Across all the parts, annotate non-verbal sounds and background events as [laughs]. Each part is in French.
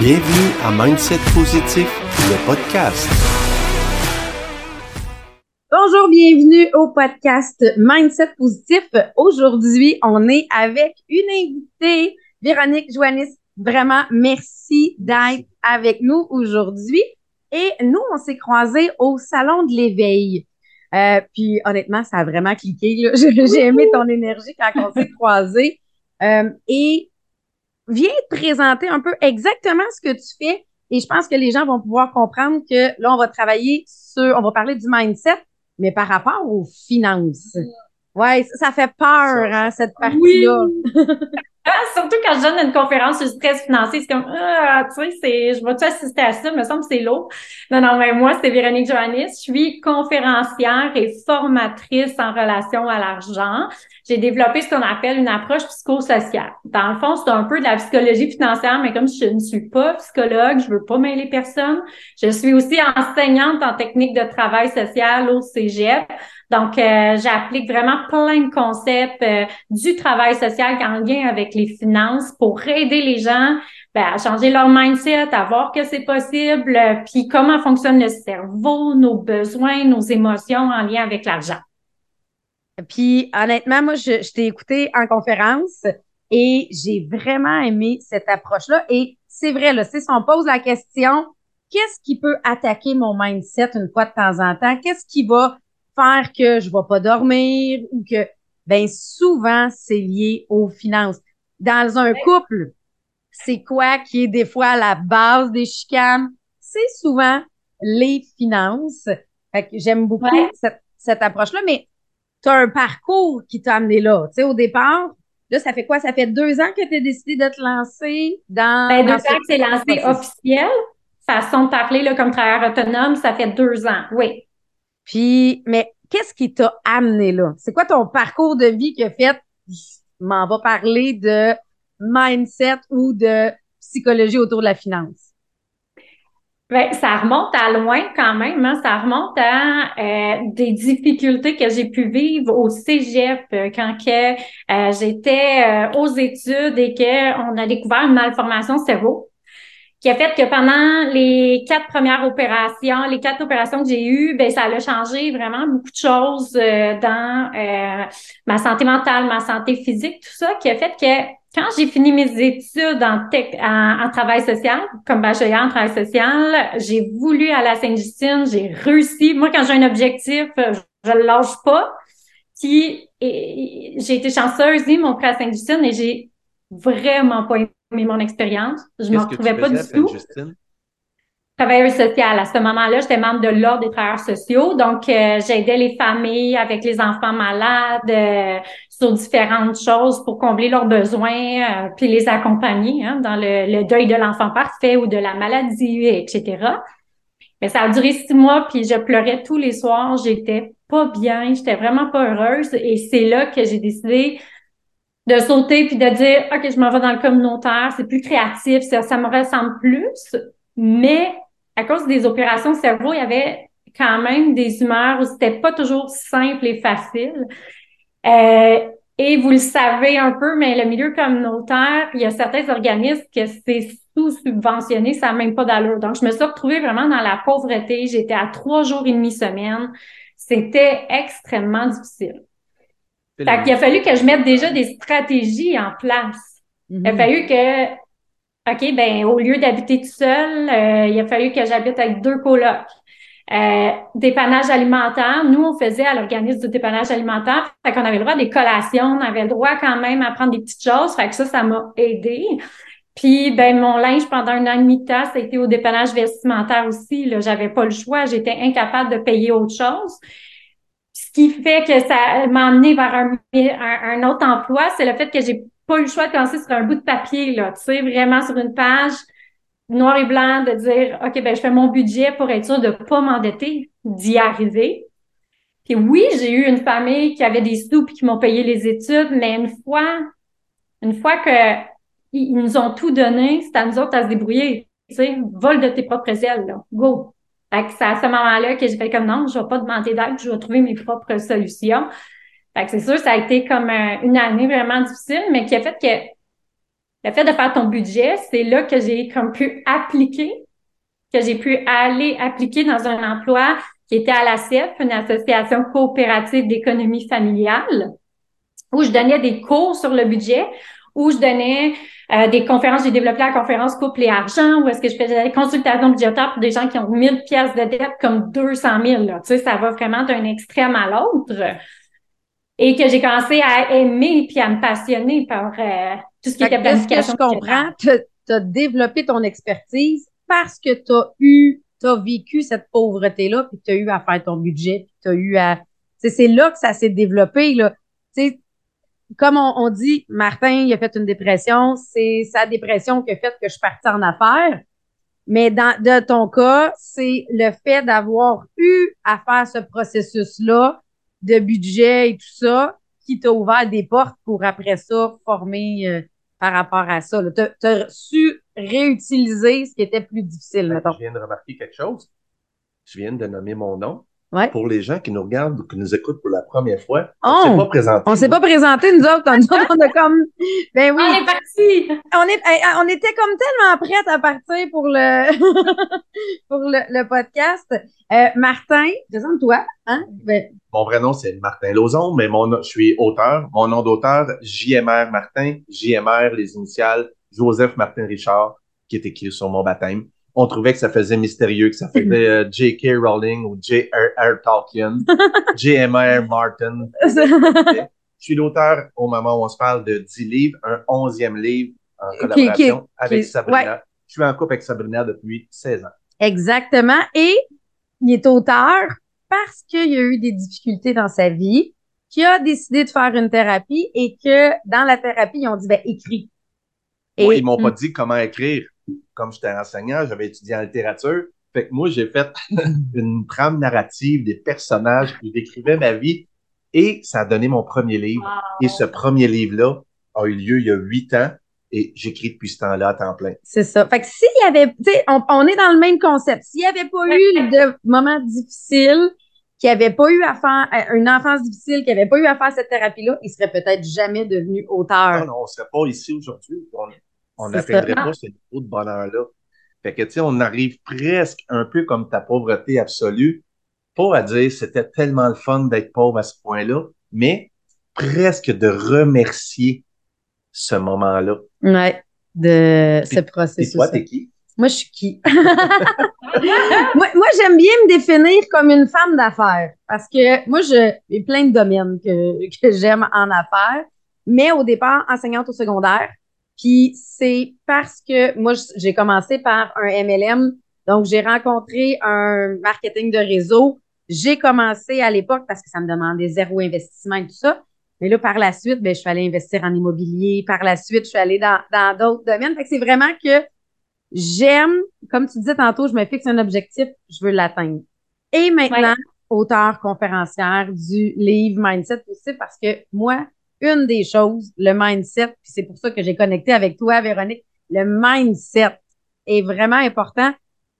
Bienvenue à Mindset Positif, le podcast. Bonjour, bienvenue au podcast Mindset Positif. Aujourd'hui, on est avec une invitée, Véronique Joannis. Vraiment, merci d'être avec nous aujourd'hui. Et nous, on s'est croisés au Salon de l'éveil. Euh, puis honnêtement, ça a vraiment cliqué. [laughs] J'ai aimé ton énergie quand on s'est croisés. Euh, et viens te présenter un peu exactement ce que tu fais. Et je pense que les gens vont pouvoir comprendre que là, on va travailler sur, on va parler du mindset, mais par rapport aux finances. Ouais, ça fait peur, hein, cette partie-là. [laughs] surtout quand je donne une conférence sur le stress financier, c'est comme, ah, tu sais, c'est, je vais-tu assister à ça? Il me semble que c'est lourd. Non, non, mais moi, c'est Véronique Joannis. Je suis conférencière et formatrice en relation à l'argent. J'ai développé ce qu'on appelle une approche psychosociale. Dans le fond, c'est un peu de la psychologie financière, mais comme je ne suis pas psychologue, je veux pas mêler personne. Je suis aussi enseignante en technique de travail social au Cégep. Donc, euh, j'applique vraiment plein de concepts euh, du travail social en lien avec les finances pour aider les gens ben, à changer leur mindset, à voir que c'est possible, euh, puis comment fonctionne le cerveau, nos besoins, nos émotions en lien avec l'argent. Puis, honnêtement, moi, je, je t'ai écouté en conférence et j'ai vraiment aimé cette approche-là. Et c'est vrai, là, si on pose la question, qu'est-ce qui peut attaquer mon mindset une fois de temps en temps? Qu'est-ce qui va faire que je ne vais pas dormir ou que, ben souvent, c'est lié aux finances. Dans un couple, c'est quoi qui est des fois la base des chicanes? C'est souvent les finances. Fait que j'aime beaucoup cette, cette approche-là, mais tu as un parcours qui t'a amené là. Tu sais, au départ, là, ça fait quoi? Ça fait deux ans que tu as décidé de te lancer dans. Ben, deux ans que c'est lancé officiel. Façon de parler là, comme travailleur autonome, ça fait deux ans, oui. Puis, mais qu'est-ce qui t'a amené là? C'est quoi ton parcours de vie qui a fait, je m'en vais parler de mindset ou de psychologie autour de la finance? Bien, ça remonte à loin quand même. Hein? Ça remonte à euh, des difficultés que j'ai pu vivre au cégep euh, quand que, euh, j'étais euh, aux études et qu'on a découvert une malformation cerveau qui a fait que pendant les quatre premières opérations, les quatre opérations que j'ai eues, ben ça a changé vraiment beaucoup de choses euh, dans euh, ma santé mentale, ma santé physique, tout ça, qui a fait que quand j'ai fini mes études en, tech, en, travail social, comme bachelier en travail social, j'ai voulu aller à Sainte-Justine, j'ai réussi. Moi, quand j'ai un objectif, je le lâche pas. Puis, j'ai été chanceuse, ils m'ont pris à Sainte-Justine et j'ai vraiment pas aimé mon expérience. Je ne m'en retrouvais pas du tout. Travailleuse sociale. À ce moment-là, j'étais membre de l'Ordre des travailleurs sociaux. Donc, euh, j'aidais les familles avec les enfants malades euh, sur différentes choses pour combler leurs besoins, euh, puis les accompagner hein, dans le, le, deuil de l'enfant parfait ou de la maladie, etc. Mais ça a duré six mois, puis je pleurais tous les soirs. J'étais pas bien, j'étais vraiment pas heureuse. Et c'est là que j'ai décidé de sauter puis de dire OK, je m'en vais dans le communautaire, c'est plus créatif, ça, ça me ressemble plus. Mais à cause des opérations cerveau, il y avait quand même des humeurs où c'était pas toujours simple et facile. Euh, et vous le savez un peu, mais le milieu communautaire, il y a certains organismes que c'est sous-subventionné, ça n'a même pas d'allure. Donc, je me suis retrouvée vraiment dans la pauvreté. J'étais à trois jours et demi semaine. C'était extrêmement difficile. Fait qu'il a fallu que je mette déjà des stratégies en place. Il a mm-hmm. fallu que, OK, ben au lieu d'habiter tout seul, euh, il a fallu que j'habite avec deux colocs. Euh, dépannage alimentaire. Nous, on faisait à l'organisme du dépannage alimentaire. Fait qu'on avait le droit des collations, on avait le droit quand même à prendre des petites choses. Fait que ça, ça m'a aidé. Puis, ben, mon linge pendant un an et demi de temps, ça a été au dépannage vestimentaire aussi. Là, j'avais pas le choix. J'étais incapable de payer autre chose. Ce qui fait que ça m'a amené vers un, autre emploi, c'est le fait que j'ai pas eu le choix de commencer sur un bout de papier, là, tu sais, vraiment sur une page noir et blanc, de dire, OK, ben, je fais mon budget pour être sûr de pas m'endetter, d'y arriver. Puis oui, j'ai eu une famille qui avait des sous puis qui m'ont payé les études, mais une fois, une fois que ils nous ont tout donné, c'est à nous autres à se débrouiller. Tu sais, vol de tes propres ailes, là. Go! C'est à ce moment-là que j'ai fait comme non, je vais pas demander d'aide, je vais trouver mes propres solutions. Fait que c'est sûr, ça a été comme une année vraiment difficile, mais qui a fait que le fait de faire ton budget, c'est là que j'ai comme pu appliquer, que j'ai pu aller appliquer dans un emploi qui était à la CEF, une association coopérative d'économie familiale, où je donnais des cours sur le budget, où je donnais euh, des conférences, j'ai développé la conférence couple et argent, où est-ce que je faisais des consultations budgétaires pour des gens qui ont 1000 pièces de dette comme 200 000. Là. Tu sais, ça va vraiment d'un extrême à l'autre. Et que j'ai commencé à aimer puis à me passionner par euh, tout ce qui était planification. Que je comprends, tu as développé ton expertise parce que tu as eu, tu as vécu cette pauvreté-là, puis tu as eu à faire ton budget, puis tu as eu à. C'est là que ça s'est développé. Là. sais comme on, dit, Martin, il a fait une dépression, c'est sa dépression qui a fait que je suis partie en affaires. Mais dans de ton cas, c'est le fait d'avoir eu à faire ce processus-là de budget et tout ça qui t'a ouvert des portes pour après ça former euh, par rapport à ça. Tu as, su réutiliser ce qui était plus difficile, ben, Je viens de remarquer quelque chose. Je viens de nommer mon nom. Pour les gens qui nous regardent ou qui nous écoutent pour la première fois, on ne s'est oh! pas présenté. On s'est pas présenté, nous autres. Nous autres, on a comme. Ben oui. On est parti. On, est, on était comme tellement prêtes à partir pour le, [laughs] pour le, podcast. Euh, Martin, présente-toi. Hein? Ben... Mon vrai nom, c'est Martin Lozon, mais mon, je suis auteur. Mon nom d'auteur, JMR Martin. JMR, les initiales, Joseph Martin Richard, qui est écrit sur mon baptême on trouvait que ça faisait mystérieux, que ça faisait euh, J.K. Rowling ou J.R.R. Tolkien, [laughs] J.M.R. Martin. Je suis l'auteur, au moment où on se parle, de 10 livres, un 11e livre en collaboration avec Sabrina. Je suis en couple avec Sabrina depuis 16 ans. Exactement. Et il est auteur parce qu'il y a eu des difficultés dans sa vie, qu'il a décidé de faire une thérapie et que dans la thérapie, ils ont dit, ben, écris. Et, ils m'ont pas dit comment écrire comme j'étais enseignant, j'avais étudié en littérature. Fait que moi, j'ai fait [laughs] une trame narrative des personnages qui décrivaient ma vie et ça a donné mon premier livre. Et ce premier livre-là a eu lieu il y a huit ans et j'écris depuis ce temps-là à temps plein. C'est ça. Fait que s'il y avait, tu sais, on, est dans le même concept. S'il n'y avait pas eu de moments difficiles, qui avait pas eu à faire euh, une enfance difficile, qui avait pas eu à faire cette thérapie-là, il serait peut-être jamais devenu auteur. Non, non, on serait pas ici aujourd'hui on n'atteindrait pas ce niveau de bonheur-là. Fait que, tu sais, on arrive presque un peu comme ta pauvreté absolue, pas à dire c'était tellement le fun d'être pauvre à ce point-là, mais presque de remercier ce moment-là. Ouais, de ce processus. Et toi, t'es qui? Moi, je suis qui? [laughs] moi, moi j'aime bien me définir comme une femme d'affaires parce que moi, j'ai plein de domaines que, que j'aime en affaires, mais au départ, enseignante au secondaire, puis c'est parce que moi, j'ai commencé par un MLM. Donc, j'ai rencontré un marketing de réseau. J'ai commencé à l'époque parce que ça me demandait zéro investissement et tout ça. Mais là, par la suite, ben, je suis allée investir en immobilier. Par la suite, je suis allée dans, dans d'autres domaines. Fait que c'est vraiment que j'aime, comme tu disais tantôt, je me fixe un objectif, je veux l'atteindre. Et maintenant, auteur conférencière du livre Mindset aussi parce que moi, une des choses, le mindset, puis c'est pour ça que j'ai connecté avec toi, Véronique, le mindset est vraiment important.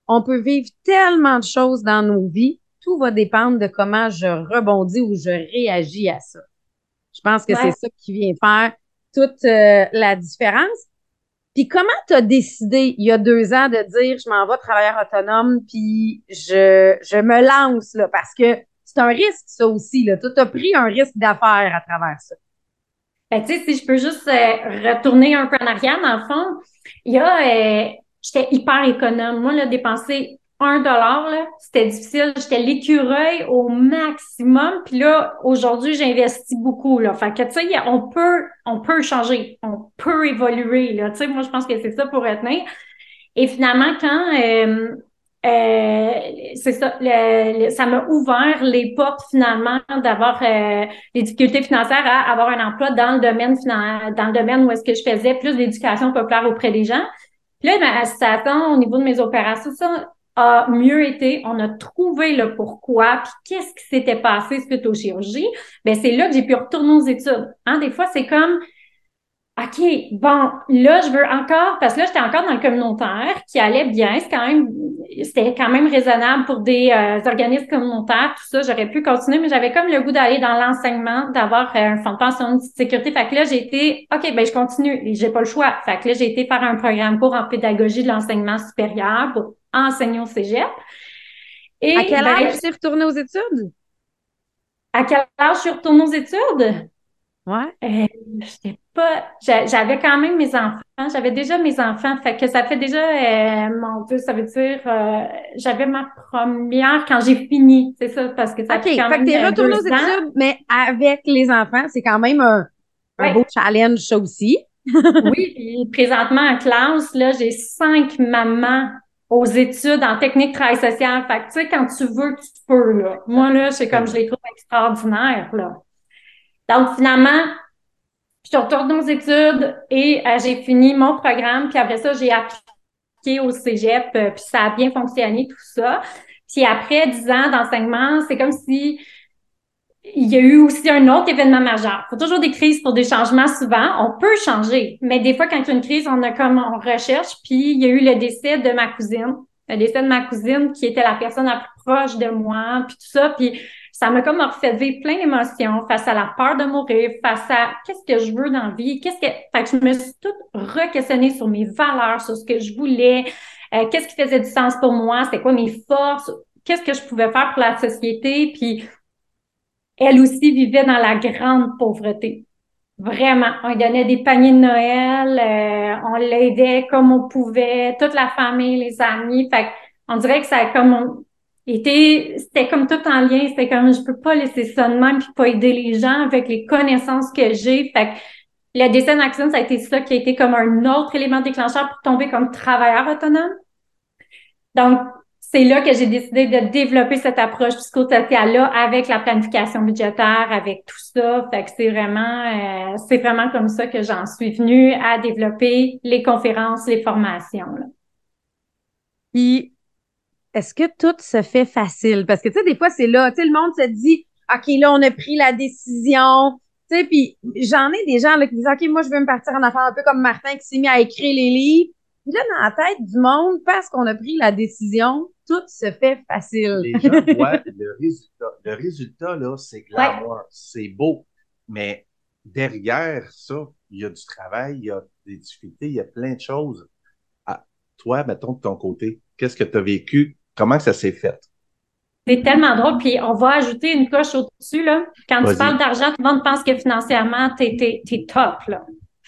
On peut vivre tellement de choses dans nos vies, tout va dépendre de comment je rebondis ou je réagis à ça. Je pense que c'est ça qui vient faire toute euh, la différence. Puis comment tu as décidé il y a deux ans de dire je m'en vais travailleur autonome puis je, je me lance là parce que c'est un risque ça aussi là. Tu as pris un risque d'affaires à travers ça. Ben, tu sais, si je peux juste euh, retourner un peu en arrière, dans le fond, il y a, euh, j'étais hyper économe. Moi, là, dépenser un dollar, c'était difficile. J'étais l'écureuil au maximum. Puis là, aujourd'hui, j'investis beaucoup, là. Fait que, tu sais, on peut, on peut changer. On peut évoluer, là. Tu sais, moi, je pense que c'est ça pour retenir. Et finalement, quand, euh, euh, c'est ça, ça m'a ouvert les portes finalement d'avoir euh, des difficultés financières à avoir un emploi dans le domaine dans le domaine où est-ce que je faisais plus d'éducation populaire auprès des gens. Puis là, ma situation au niveau de mes opérations, ça a mieux été. On a trouvé le pourquoi, puis qu'est-ce qui s'était passé suite aux chirurgies. Ben c'est là que j'ai pu retourner aux études. Hein, des fois, c'est comme OK, bon, là, je veux encore, parce que là, j'étais encore dans le communautaire qui allait bien. C'est quand même, c'était quand même raisonnable pour des euh, organismes communautaires, tout ça. J'aurais pu continuer, mais j'avais comme le goût d'aller dans l'enseignement, d'avoir euh, un fonds de pension de sécurité. Fait que là, j'ai été, OK, ben, je continue. J'ai pas le choix. Fait que là, j'ai été faire un programme cours en pédagogie de l'enseignement supérieur pour enseigner au cégep. Et, à quel ben, âge tu es retournée aux études? À quel âge je suis retournée aux études? Ouais. Euh, j'étais pas. J'avais quand même mes enfants. J'avais déjà mes enfants. Fait que ça fait déjà, euh, mon Dieu, ça veut dire, euh, j'avais ma première quand j'ai fini. C'est ça, parce que ça fait quand même. Fait que t'es aux études, mais avec les enfants, c'est quand même un, beau challenge, ça aussi. [laughs] oui, puis présentement en classe, là, j'ai cinq mamans aux études en technique travail social. Fait que, tu sais, quand tu veux, tu peux, là. Moi, là, c'est comme je les trouve extraordinaires, là. Donc, finalement, je retourne aux études et euh, j'ai fini mon programme. Puis après ça, j'ai appliqué au cégep, euh, puis ça a bien fonctionné, tout ça. Puis après dix ans d'enseignement, c'est comme si il y a eu aussi un autre événement majeur. Il faut toujours des crises pour des changements souvent. On peut changer, mais des fois, quand il y a une crise, on a comme on recherche. Puis il y a eu le décès de ma cousine, le décès de ma cousine qui était la personne la plus proche de moi, puis tout ça. Puis ça m'a comme refait vivre plein d'émotions face à la peur de mourir, face à qu'est-ce que je veux dans la vie, qu'est-ce que, fait que je me suis toute re-questionnée sur mes valeurs, sur ce que je voulais, euh, qu'est-ce qui faisait du sens pour moi, c'était quoi mes forces, qu'est-ce que je pouvais faire pour la société, puis elle aussi vivait dans la grande pauvreté. Vraiment, on lui donnait des paniers de Noël, euh, on l'aidait comme on pouvait, toute la famille, les amis. Fait on dirait que ça a comme c'était comme tout en lien. C'était comme je peux pas laisser ça de même puis pas aider les gens avec les connaissances que j'ai. Fait que le décès de Maxime, ça a été ça qui a été comme un autre élément déclencheur pour tomber comme travailleur autonome. Donc, c'est là que j'ai décidé de développer cette approche psychosociale-là avec la planification budgétaire, avec tout ça. Fait que c'est vraiment, euh, c'est vraiment comme ça que j'en suis venue à développer les conférences, les formations. Là. Puis, est-ce que tout se fait facile? Parce que, tu sais, des fois, c'est là, tu sais, le monde se dit, OK, là, on a pris la décision. Tu sais, puis j'en ai des gens là, qui disent, OK, moi, je veux me partir en affaires un peu comme Martin qui s'est mis à écrire les livres. Puis là, dans la tête du monde, parce qu'on a pris la décision, tout se fait facile. Les gens [laughs] voient le résultat. Le résultat, là, c'est glamour, c'est beau. Mais derrière ça, il y a du travail, il y a des difficultés, il y a plein de choses. À toi, mettons, de ton côté, qu'est-ce que tu as vécu Comment ça s'est fait? C'est tellement drôle. Puis on va ajouter une coche au-dessus. Là. Quand tu parles d'argent, tout le monde pense que financièrement, tu es, top. Là.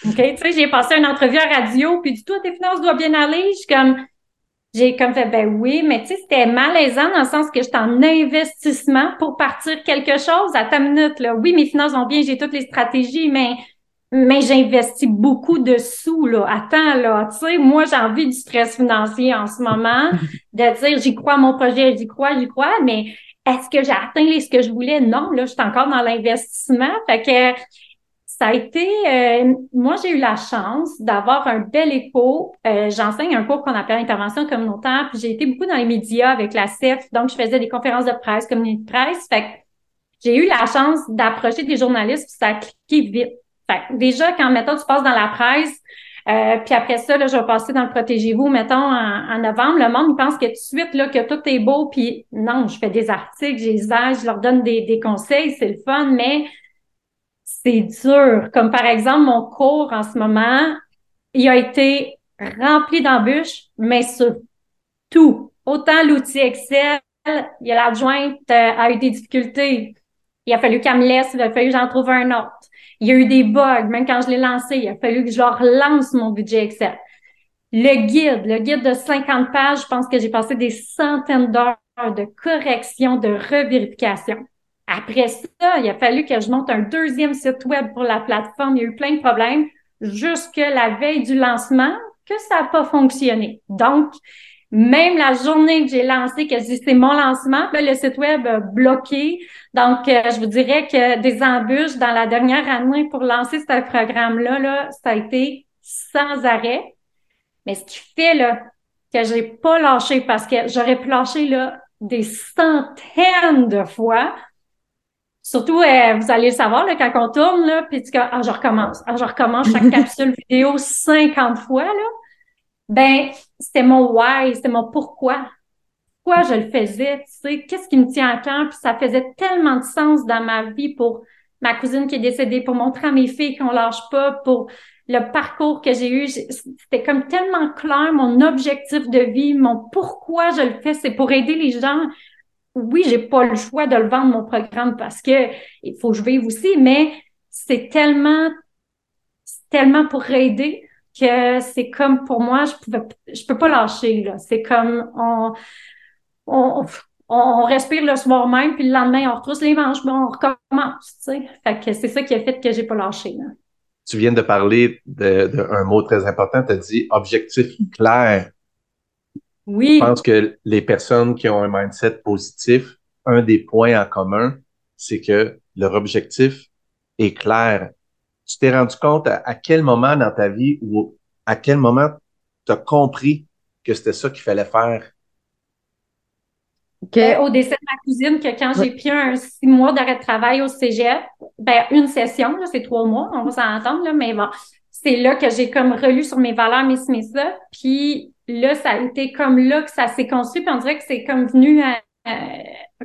OK? Tu sais, j'ai passé une entrevue à radio, puis du tout, tes finances doivent bien aller. Je suis comme, j'ai comme fait, ben oui, mais tu sais, c'était malaisant dans le sens que j'étais en investissement pour partir quelque chose à ta minute. Là. Oui, mes finances vont bien, j'ai toutes les stratégies, mais mais j'investis beaucoup de sous, là. Attends, là, tu sais, moi, j'ai envie du stress financier en ce moment, [laughs] de dire, j'y crois à mon projet, j'y crois, j'y crois, mais est-ce que j'ai atteint ce que je voulais? Non, là, je suis encore dans l'investissement. Fait que ça a été, euh, moi, j'ai eu la chance d'avoir un bel écho. Euh, j'enseigne un cours qu'on appelle intervention communautaire, puis j'ai été beaucoup dans les médias avec la CEF, donc je faisais des conférences de presse, communauté de presse. Fait que j'ai eu la chance d'approcher des journalistes, puis ça a cliqué vite déjà, quand, mettons, tu passes dans la presse, euh, puis après ça, là, je vais passer dans le Protégez-vous, mettons, en, novembre, le monde, pense que tout de suite, là, que tout est beau, puis non, je fais des articles, j'ai je leur donne des, des conseils, c'est le fun, mais c'est dur. Comme par exemple, mon cours en ce moment, il a été rempli d'embûches, mais sur tout. Autant l'outil Excel, il y a l'adjointe euh, a eu des difficultés. Il a fallu qu'elle me laisse, il a fallu que j'en trouve un autre. Il y a eu des bugs, même quand je l'ai lancé, il a fallu que je relance mon budget Excel. Le guide, le guide de 50 pages, je pense que j'ai passé des centaines d'heures de correction, de revérification. Après ça, il a fallu que je monte un deuxième site web pour la plateforme. Il y a eu plein de problèmes jusque la veille du lancement que ça n'a pas fonctionné. Donc, même la journée que j'ai lancé, que c'est mon lancement, le site web a bloqué. Donc, euh, je vous dirais que des embûches dans la dernière année pour lancer ce programme-là, là, ça a été sans arrêt. Mais ce qui fait là, que j'ai pas lâché parce que j'aurais pu lâcher là, des centaines de fois, Surtout, euh, vous allez le savoir, là, quand on tourne, là, puis tu ah, je recommence, ah, je recommence chaque [laughs] capsule vidéo 50 fois, là. Ben, c'était mon why, c'était mon pourquoi. Pourquoi je le faisais, tu sais, qu'est-ce qui me tient à cœur, puis ça faisait tellement de sens dans ma vie pour ma cousine qui est décédée, pour montrer à mes filles qu'on lâche pas, pour le parcours que j'ai eu. C'était comme tellement clair, mon objectif de vie, mon pourquoi je le fais, c'est pour aider les gens oui, j'ai pas le choix de le vendre mon programme parce que il faut que je vive aussi, mais c'est tellement, tellement pour aider que c'est comme pour moi, je pouvais, je peux pas lâcher là. C'est comme on, on, on, respire le soir même, puis le lendemain on retrousse les manches, on recommence. Tu sais, fait que c'est ça qui a fait que j'ai pas lâché. Là. Tu viens de parler d'un mot très important. Tu as dit objectif clair. Oui. Je pense que les personnes qui ont un mindset positif, un des points en commun, c'est que leur objectif est clair. Tu t'es rendu compte à, quel moment dans ta vie ou à quel moment tu as compris que c'était ça qu'il fallait faire? Ben, au décès de ma cousine, que quand j'ai pris un six mois d'arrêt de travail au cégep, ben, une session, c'est trois mois, on va s'entendre, là, mais bon, c'est là que j'ai comme relu sur mes valeurs, mes, mes ça, puis là, ça a été comme là que ça s'est construit, puis on dirait que c'est comme venu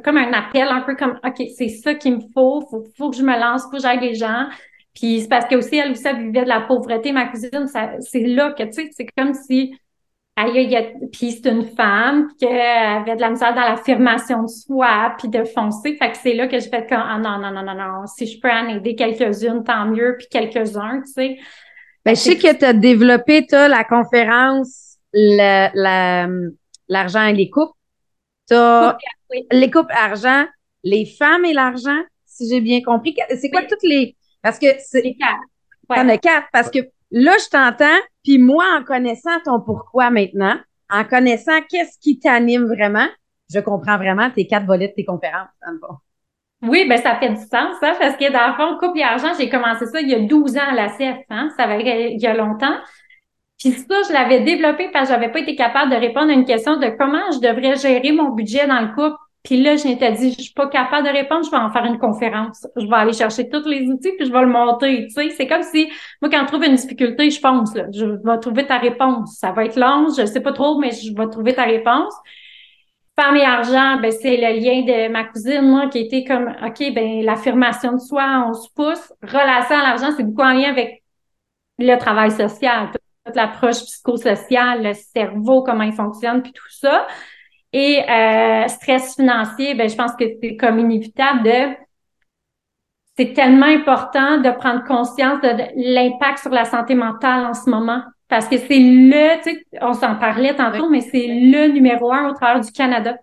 comme un appel, un peu comme OK, c'est ça qu'il me faut, faut, faut que je me lance, faut que j'aide les gens. Puis c'est parce que aussi, elle aussi, elle vivait de la pauvreté, ma cousine, c'est là que, tu sais, c'est comme si elle, puis c'est une femme qui avait de la misère dans l'affirmation de soi, puis de foncer. Fait que c'est là que j'ai fait comme, ah non, non, non, non, non, si je peux en aider quelques-unes, tant mieux, puis quelques-uns, tu sais. Ben, je sais que tu as développé, toi, la conférence l'argent et les couples. Tu les couples argent, les femmes et l'argent, si j'ai bien compris. C'est quoi toutes les. Parce que c'est. T'en as quatre. Parce que là, je t'entends, puis moi, en connaissant ton pourquoi maintenant, en connaissant qu'est-ce qui t'anime vraiment, je comprends vraiment tes quatre volets de tes conférences, Oui, ben ça fait du sens, ça, hein, parce que dans le fond, couple et argent, j'ai commencé ça il y a 12 ans à la CF, hein, ça va il y a longtemps. Puis ça, je l'avais développé parce que j'avais pas été capable de répondre à une question de comment je devrais gérer mon budget dans le couple. Puis là, je m'étais dit, je suis pas capable de répondre, je vais en faire une conférence. Je vais aller chercher tous les outils puis je vais le monter. Tu sais, c'est comme si moi, quand je trouve une difficulté, je pense là, je vais trouver ta réponse. Ça va être long, je sais pas trop, mais je vais trouver ta réponse. Femme et argent, ben c'est le lien de ma cousine, moi, qui était comme, OK, ben l'affirmation de soi, on se pousse. Relation à l'argent, c'est beaucoup en lien avec le travail social l'approche psychosociale, le cerveau, comment il fonctionne, puis tout ça. Et euh, stress financier, ben, je pense que c'est comme inévitable de c'est tellement important de prendre conscience de, l'impact sur la santé mentale en ce moment. Parce que c'est le, tu sais, on s'en parlait tantôt, mais c'est le numéro un au travers du Canada.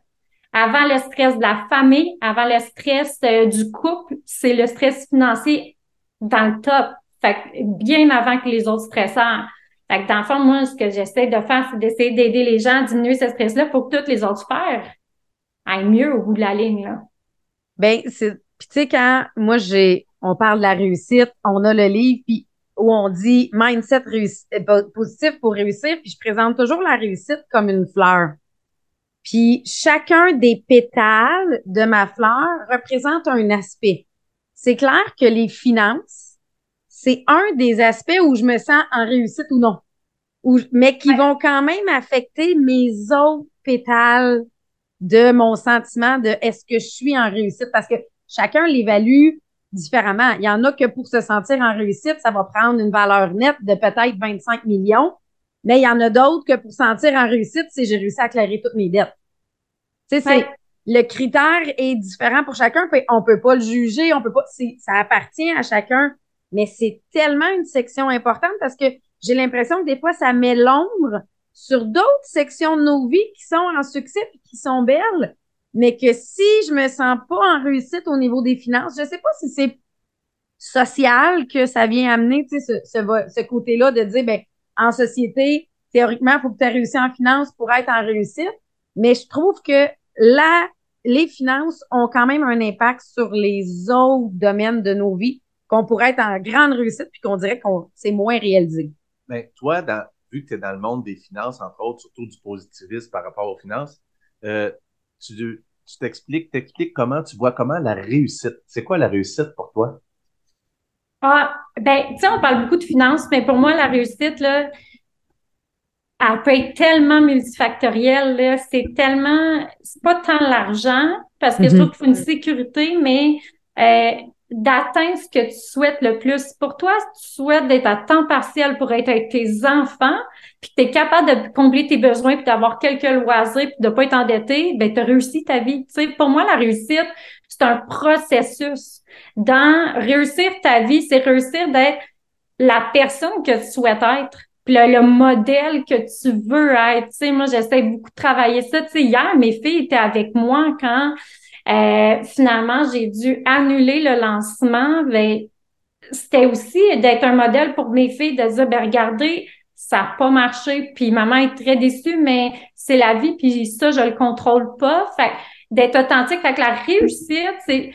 Avant le stress de la famille, avant le stress euh, du couple, c'est le stress financier dans le top. Fait bien avant que les autres stresseurs. Fait que dans le fond, moi, ce que j'essaie de faire, c'est d'essayer d'aider les gens à diminuer ce stress-là pour que toutes les autres sphères aillent mieux au bout de la ligne. Là. Ben, c'est. Puis tu sais, quand moi j'ai on parle de la réussite, on a le livre puis où on dit mindset euh, positif pour réussir, puis je présente toujours la réussite comme une fleur. Puis chacun des pétales de ma fleur représente un aspect. C'est clair que les finances, c'est un des aspects où je me sens en réussite ou non. mais qui vont quand même affecter mes autres pétales de mon sentiment de est-ce que je suis en réussite? Parce que chacun l'évalue différemment. Il y en a que pour se sentir en réussite, ça va prendre une valeur nette de peut-être 25 millions, mais il y en a d'autres que pour sentir en réussite, c'est j'ai réussi à clairer toutes mes dettes. Tu sais, c'est le critère est différent pour chacun, on peut pas le juger, on peut pas ça appartient à chacun mais c'est tellement une section importante parce que j'ai l'impression que des fois, ça met l'ombre sur d'autres sections de nos vies qui sont en succès et qui sont belles, mais que si je me sens pas en réussite au niveau des finances, je sais pas si c'est social que ça vient amener, tu sais, ce, ce, côté-là de dire, ben, en société, théoriquement, il faut que tu aies réussi en finance pour être en réussite, mais je trouve que là, les finances ont quand même un impact sur les autres domaines de nos vies qu'on pourrait être en grande réussite puis qu'on dirait qu'on c'est moins réalisé. Mais toi, dans, vu que tu es dans le monde des finances, entre autres, surtout du positivisme par rapport aux finances, euh, tu, tu t'expliques, t'expliques comment tu vois comment la réussite. C'est quoi la réussite pour toi? Ah, ben, tu sais, on parle beaucoup de finances, mais pour moi, la réussite, là, elle peut être tellement multifactorielle, là. C'est tellement, c'est pas tant l'argent, parce que je Mhm. trouve qu'il faut une sécurité, mais euh, d'atteindre ce que tu souhaites le plus. Pour toi, si tu souhaites d'être à temps partiel pour être avec tes enfants, puis que tu es capable de combler tes besoins, puis d'avoir quelques loisirs, puis de pas être endetté, ben tu as réussi ta vie. Tu sais, pour moi, la réussite, c'est un processus. Dans réussir ta vie, c'est réussir d'être la personne que tu souhaites être, puis le, le modèle que tu veux être. Tu sais, moi, j'essaie beaucoup de travailler ça. Tu sais, hier, mes filles étaient avec moi quand euh, finalement j'ai dû annuler le lancement. C'était aussi d'être un modèle pour mes filles, de dire, ben regardez, ça n'a pas marché, puis maman est très déçue, mais c'est la vie, puis ça, je le contrôle pas. Fait d'être authentique, fait que la réussite, c'est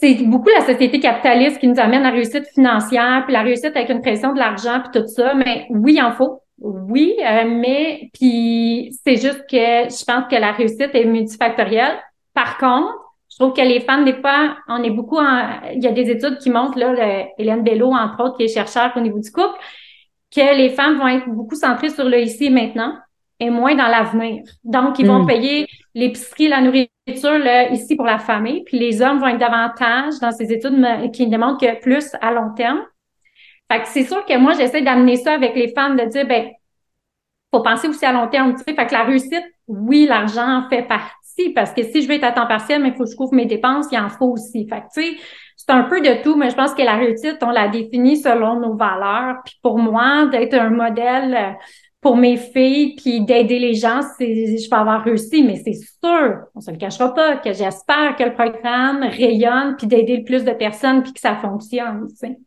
c'est beaucoup la société capitaliste qui nous amène à la réussite financière, puis la réussite avec une pression de l'argent, puis tout ça. Mais oui, il en faut. Oui, euh, mais puis c'est juste que je pense que la réussite est multifactorielle. Par contre, je trouve que les femmes, des fois, on est beaucoup en... Il y a des études qui montrent, là, le- Hélène Bello, entre autres, qui est chercheur au niveau du couple, que les femmes vont être beaucoup centrées sur le ici et maintenant et moins dans l'avenir. Donc, ils vont Mm. payer l'épicerie, la nourriture là, ici pour la famille, puis les hommes vont être davantage dans ces études qui démontrent que plus à long terme. Fait que c'est sûr que moi, j'essaie d'amener ça avec les femmes, de dire, ben, faut penser aussi à long terme, tu sais. Fait que la réussite, oui, l'argent en fait partie, parce que si je veux être à temps partiel, mais il faut que je couvre mes dépenses, il en faut aussi. Fait tu sais, c'est un peu de tout, mais je pense que la réussite, on la définit selon nos valeurs. Puis pour moi, d'être un modèle euh, pour mes filles, puis d'aider les gens, c'est, je vais avoir réussi, mais c'est sûr, on se le cachera pas, que j'espère que le programme rayonne, puis d'aider le plus de personnes, puis que ça fonctionne, tu sais.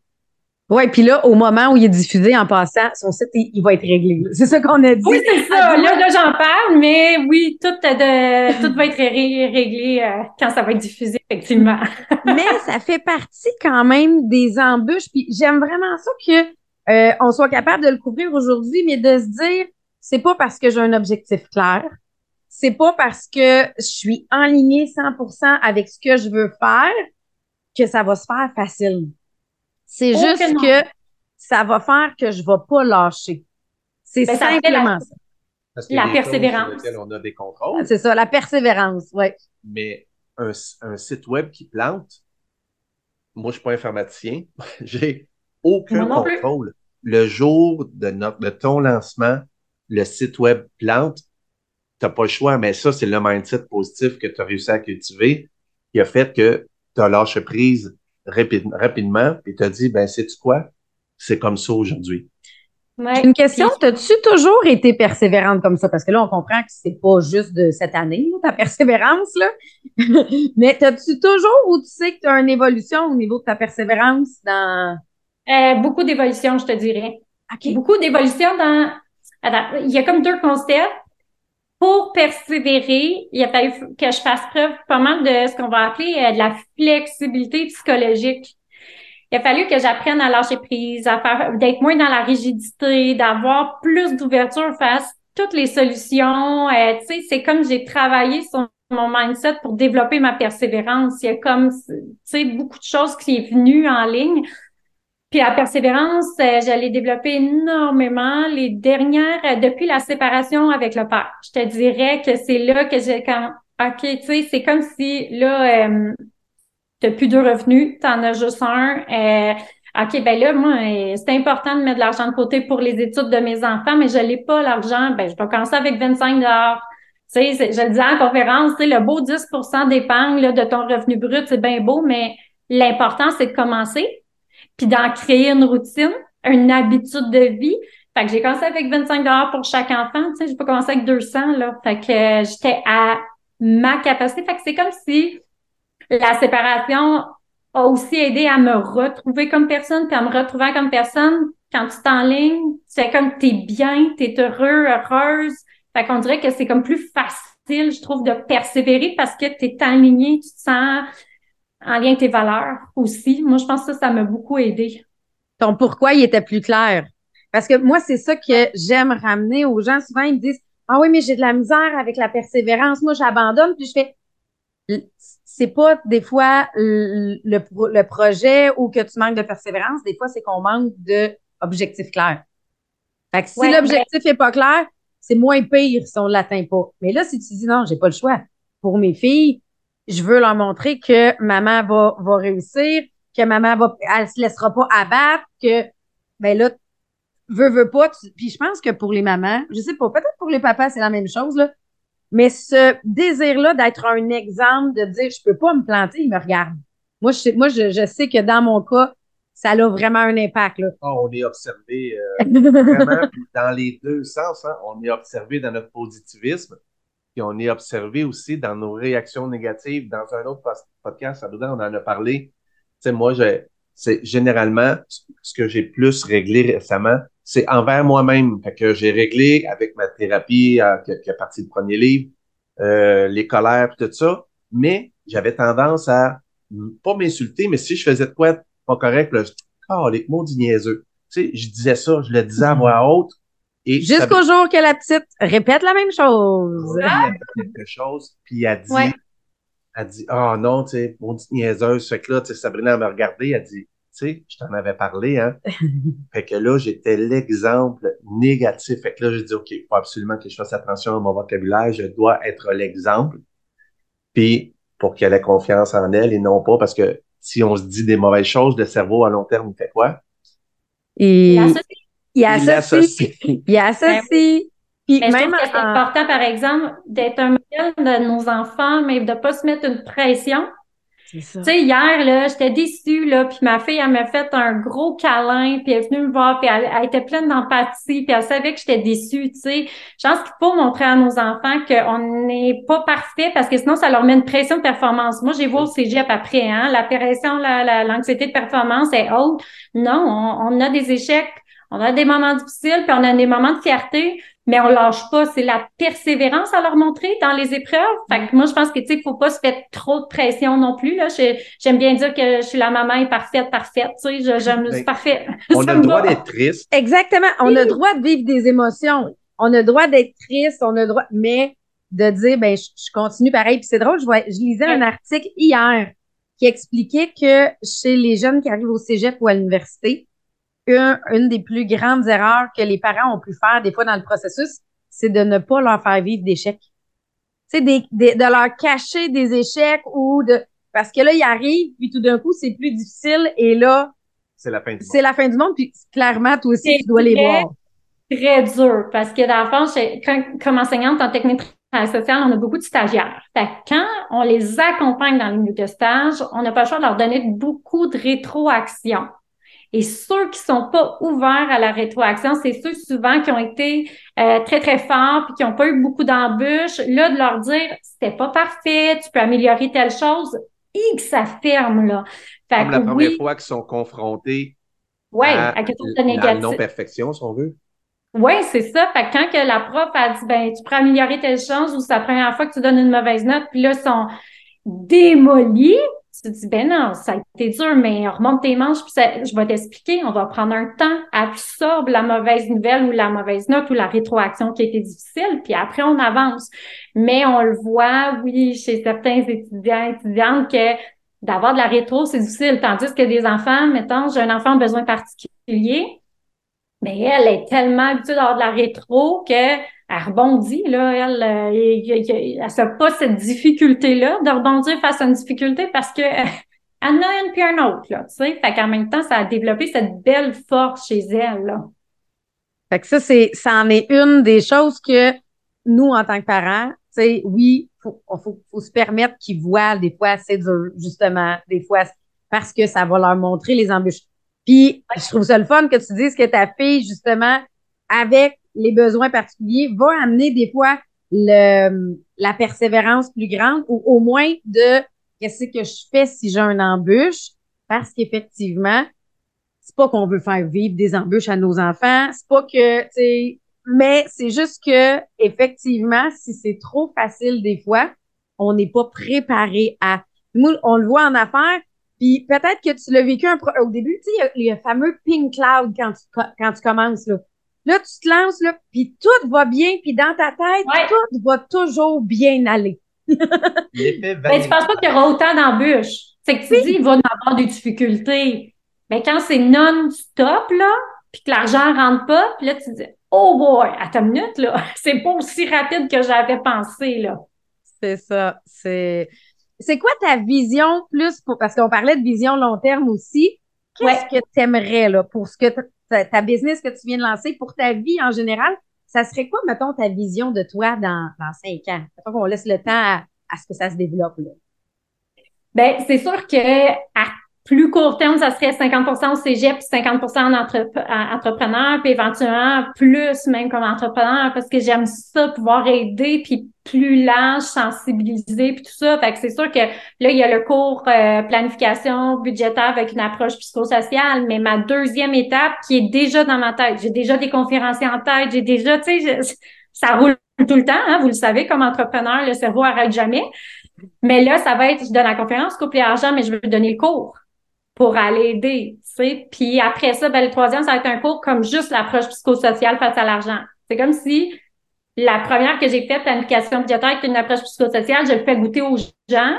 Ouais, puis là, au moment où il est diffusé en passant, son site, il, il va être réglé. C'est ça qu'on a dit. Oui, c'est ça. Là, là j'en parle, mais oui, tout, euh, de, tout va être ré- réglé euh, quand ça va être diffusé, effectivement. [laughs] mais ça fait partie quand même des embûches. Puis j'aime vraiment ça que euh, on soit capable de le couvrir aujourd'hui, mais de se dire, c'est pas parce que j'ai un objectif clair, c'est pas parce que je suis enlignée 100% avec ce que je veux faire que ça va se faire facile. C'est Oh, juste que ça va faire que je vais pas lâcher. C'est Ben, simplement la- ça. Parce La persévérance. on a des contrôles, C'est ça, la persévérance, ouais. mais un, un site web qui plante, moi, je suis pas informaticien, [laughs] j'ai aucun Moi contrôle. Le jour de, notre, de ton lancement, le site web plante, t'as pas le choix, mais ça, c'est le mindset positif que tu as réussi à cultiver qui a fait que tu as lâché prise rapide- rapidement et tu as dit, ben, sais-tu quoi? C'est comme ça aujourd'hui. Ouais. Une question, Puis- as-tu toujours été persévérante comme ça? Parce que là, on comprend que c'est pas juste de cette année, ta persévérance, là. [laughs] Mais as-tu toujours ou tu sais que tu as une évolution au niveau de ta persévérance dans. Euh, beaucoup d'évolution, je te dirais. OK. Beaucoup d'évolution dans. Attends, il y a comme deux concepts. Pour persévérer, il a fallu que je fasse preuve pas mal de ce qu'on va appeler euh, de la flexibilité psychologique. Il a fallu que j'apprenne à lâcher prise, à faire, d'être moins dans la rigidité, d'avoir plus d'ouverture face à toutes les solutions. Euh, tu sais, c'est comme j'ai travaillé sur mon mindset pour développer ma persévérance. Il y a comme, tu sais, beaucoup de choses qui est venues en ligne. Puis la persévérance, euh, je l'ai énormément les dernières, euh, depuis la séparation avec le père. Je te dirais que c'est là que j'ai quand, OK, tu sais, c'est comme si là, euh, t'as plus deux revenus, t'en as juste un. Euh, OK, ben là, moi, euh, c'est important de mettre de l'argent de côté pour les études de mes enfants, mais je l'ai pas l'argent. Ben, je vais commencer avec 25 dollars. Tu sais, je le disais en conférence, tu sais, le beau 10% d'épargne de ton revenu brut, c'est bien beau, mais l'important, c'est de commencer puis d'en créer une routine, une habitude de vie. Fait que j'ai commencé avec 25 dollars pour chaque enfant, tu sais, j'ai pas commencé avec 200 là. Fait que euh, j'étais à ma capacité. Fait que c'est comme si la séparation a aussi aidé à me retrouver comme personne, puis à me retrouver comme personne. Quand tu t'enlignes, tu fais comme t'es bien, t'es heureux, heureuse. Fait qu'on dirait que c'est comme plus facile, je trouve, de persévérer parce que t'es aligné, tu te sens en lien avec tes valeurs aussi. Moi, je pense que ça, ça m'a beaucoup aidé. Ton pourquoi il était plus clair. Parce que moi, c'est ça que j'aime ramener aux gens. Souvent, ils me disent Ah oui, mais j'ai de la misère avec la persévérance. Moi, j'abandonne. Puis je fais c'est pas des fois le, le, pro- le projet ou que tu manques de persévérance, des fois c'est qu'on manque d'objectifs clairs. Fait que si Ouais, l'objectif est pas clair, c'est moins pire si on l'atteint pas. Mais là, si tu dis non, j'ai pas le choix. Pour mes filles, je veux leur montrer que maman va, va réussir, que maman va, elle se laissera pas abattre, que, ben là, veux, veux pas. tu- puis je pense que pour les mamans, je sais pas, peut-être pour les papas, c'est la même chose, là. Mais ce désir-là d'être un exemple, de dire, je peux pas me planter, il me regarde. Moi, je sais, moi, je, je sais que dans mon cas, ça a vraiment un impact, là. Ah, on est observé euh, vraiment [laughs] dans les deux sens. Hein. On est observé dans notre positivisme, puis on est observé aussi dans nos réactions négatives. Dans un autre podcast, on en a parlé. Tu sais, moi, je, c'est généralement ce que j'ai plus réglé récemment, c'est envers moi-même. Fait que j'ai réglé avec ma thérapie euh, qui, est partie du premier livre, euh, les colères, tout ça. Mais j'avais tendance à pas m'insulter, mais si je faisais de quoi pas correct, là, je oh, les maudits niaiseux. Tu sais, je disais ça, je le disais à voix haute. Et Jusqu'au jour que la petite répète la même chose. ça- quelque chose, puis elle dit, Ouais. elle dit, oh non, tu sais, maudite niaiseuse. Fait que là, tu sais, Sabrina elle me regardé, elle dit, tu sais, je t'en avais parlé, hein? [laughs] fait que là, j'étais l'exemple négatif. Fait que là, j'ai dit, OK, il faut absolument que je fasse attention à mon vocabulaire. Je dois être l'exemple. Puis, pour qu'elle ait confiance en elle et non pas parce que si on se dit des mauvaises choses, le cerveau à long terme, il fait quoi? Et La société- il Il associe. l'associe. Il associe. Puis Mais je même que c'est en- important, par exemple, d'être un modèle de nos enfants, mais de pas se mettre une pression. C'est ça. Tu sais, hier, là, j'étais déçue, là, puis ma fille, elle m'a fait un gros câlin, puis elle est venue me voir, puis elle, elle était pleine d'empathie, puis elle savait que j'étais déçue, tu sais. Je pense qu'il faut montrer à nos enfants qu'on n'est pas parfait, parce que sinon, ça leur met une pression de performance. Moi, j'ai vu au cégep après, hein, la pression, la, la- l'anxiété de performance est haute. Non, on, on a des échecs, on a des moments difficiles, puis on a des moments de fierté, mais on lâche pas. C'est la persévérance à leur montrer dans les épreuves. Fait que moi, je pense que, tu sais, faut pas se faire trop de pression non plus, là. J'aime bien dire que je suis la maman est parfaite, parfaite, tu sais, je, je [laughs] me suis Ben, parfaite. On Ça a le droit d'être triste. Exactement. On a le droit de vivre des émotions. On a le droit d'être triste. On a le droit, mais de dire, ben, je, je continue pareil. Puis c'est drôle, je, vois, je lisais un article hier qui expliquait que chez les jeunes qui arrivent au cégep ou à l'université, une, une des plus grandes erreurs que les parents ont pu faire des fois dans le processus, c'est de ne pas leur faire vivre d'échecs. Tu sais, des, des- de leur cacher des échecs ou de, parce que là, ils arrivent, puis tout d'un coup, c'est plus difficile et là, C'est la fin du monde. c'est la fin du monde, puis clairement, toi aussi, tu dois les voir. très dur parce que dans le fond, quand- comme enseignante en technique de travail social, on a beaucoup de stagiaires. Fait que quand on les accompagne dans le milieu de stage, on n'a pas le choix de leur donner beaucoup de rétroaction. Et ceux qui sont pas ouverts à la rétroaction, c'est ceux souvent qui ont été euh, très, très forts puis qui n'ont pas eu beaucoup d'embûches. Là, de leur dire, c'était pas parfait, tu peux améliorer telle chose, et que ça ferme, là. Fait Comme la première oui, fois qu'ils sont confrontés ouais, à, à quelque chose de la négatif. non-perfection, si on veut. Oui, c'est ça. Fait que quand que la prof a dit ben tu peux améliorer telle chose ou c'est la première fois que tu donnes une mauvaise note, puis là, ils sont démolis, tu dis ben non, ça a été dur, mais remonte tes manches, puis ça- je vais t'expliquer, on va prendre un temps, absorbe la mauvaise nouvelle ou la mauvaise note ou la rétroaction qui a été difficile, puis après on avance. Mais on le voit, oui, chez certains étudiants, étudiantes, que d'avoir de la rétro, c'est difficile. Tandis que des enfants, mettons, j'ai un enfant de besoin particulier, mais elle est tellement habituée d'avoir de la rétro que elle rebondit, là, elle, euh, elle n'a pas cette difficulté-là de rebondir face à une difficulté parce que euh, elle a une puis un autre, là, tu sais. Fait qu'en même temps, ça a développé cette belle force chez elle, là. Fait que ça, c'est, ça en est une des choses que nous, en tant que parents, tu sais, oui, faut, faut se permettre qu'ils voient des fois c'est dur, justement, des fois, parce que ça va leur montrer les embûches. Puis, je trouve ça le fun que tu dises que ta fille, justement, avec les besoins particuliers, va amener des fois le, la persévérance plus grande ou au moins de qu'est-ce que je fais si j'ai un embûche? Parce qu'effectivement, c'est pas qu'on veut faire vivre des embûches à nos enfants, c'est pas que, tu sais, mais c'est juste que, effectivement, si c'est trop facile des fois, on n'est pas préparé à. Nous, on le voit en affaires, puis peut-être que tu l'as vécu un au début, tu sais, il y a- le fameux pink cloud quand tu, quand tu commences, là. Là, tu te lances, là, puis tout va bien, puis dans ta tête, Ouais. tout va toujours bien aller. Ben, tu penses pas qu'il y aura autant d'embûches? C'est que tu dis, il va y avoir des difficultés. Mais quand c'est non-stop, là, puis que l'argent rentre pas, puis là, tu dis, oh boy, attends une minute, là, [laughs] c'est pas aussi rapide que j'avais pensé, là. C'est ça. C'est. C'est quoi ta vision plus pour parce qu'on parlait de vision long terme aussi. Qu'est-ce que tu aimerais là pour ce que ta, ta business que tu viens de lancer pour ta vie en général? Ça serait quoi, mettons, ta vision de toi dans, dans cinq ans? Mettons qu'on laisse le temps à, à ce que ça se développe là. Ben, c'est sûr que à plus court terme, ça serait 50% au cégep, puis 50 en entrep- en entrepreneur, puis éventuellement plus même comme entrepreneur, parce que j'aime ça, pouvoir aider, puis plus large, sensibiliser, puis tout ça. Fait que c'est sûr que là, il y a le cours euh, planification budgétaire avec une approche psychosociale, mais ma deuxième étape qui est déjà dans ma tête. J'ai déjà des conférenciers en tête, j'ai déjà, tu sais, ça roule tout le temps, hein, vous le savez, comme entrepreneur, le cerveau arrête jamais. Mais là, ça va être, je donne la conférence, couple et argent, mais je veux donner le cours pour aller aider, tu sais. Puis après ça, ben, le troisième, ça va être un cours comme juste l'approche psychosociale face à l'argent. C'est comme si la première que j'ai faite, planification budgétaire, qui est une approche psychosociale, je le fais goûter aux gens,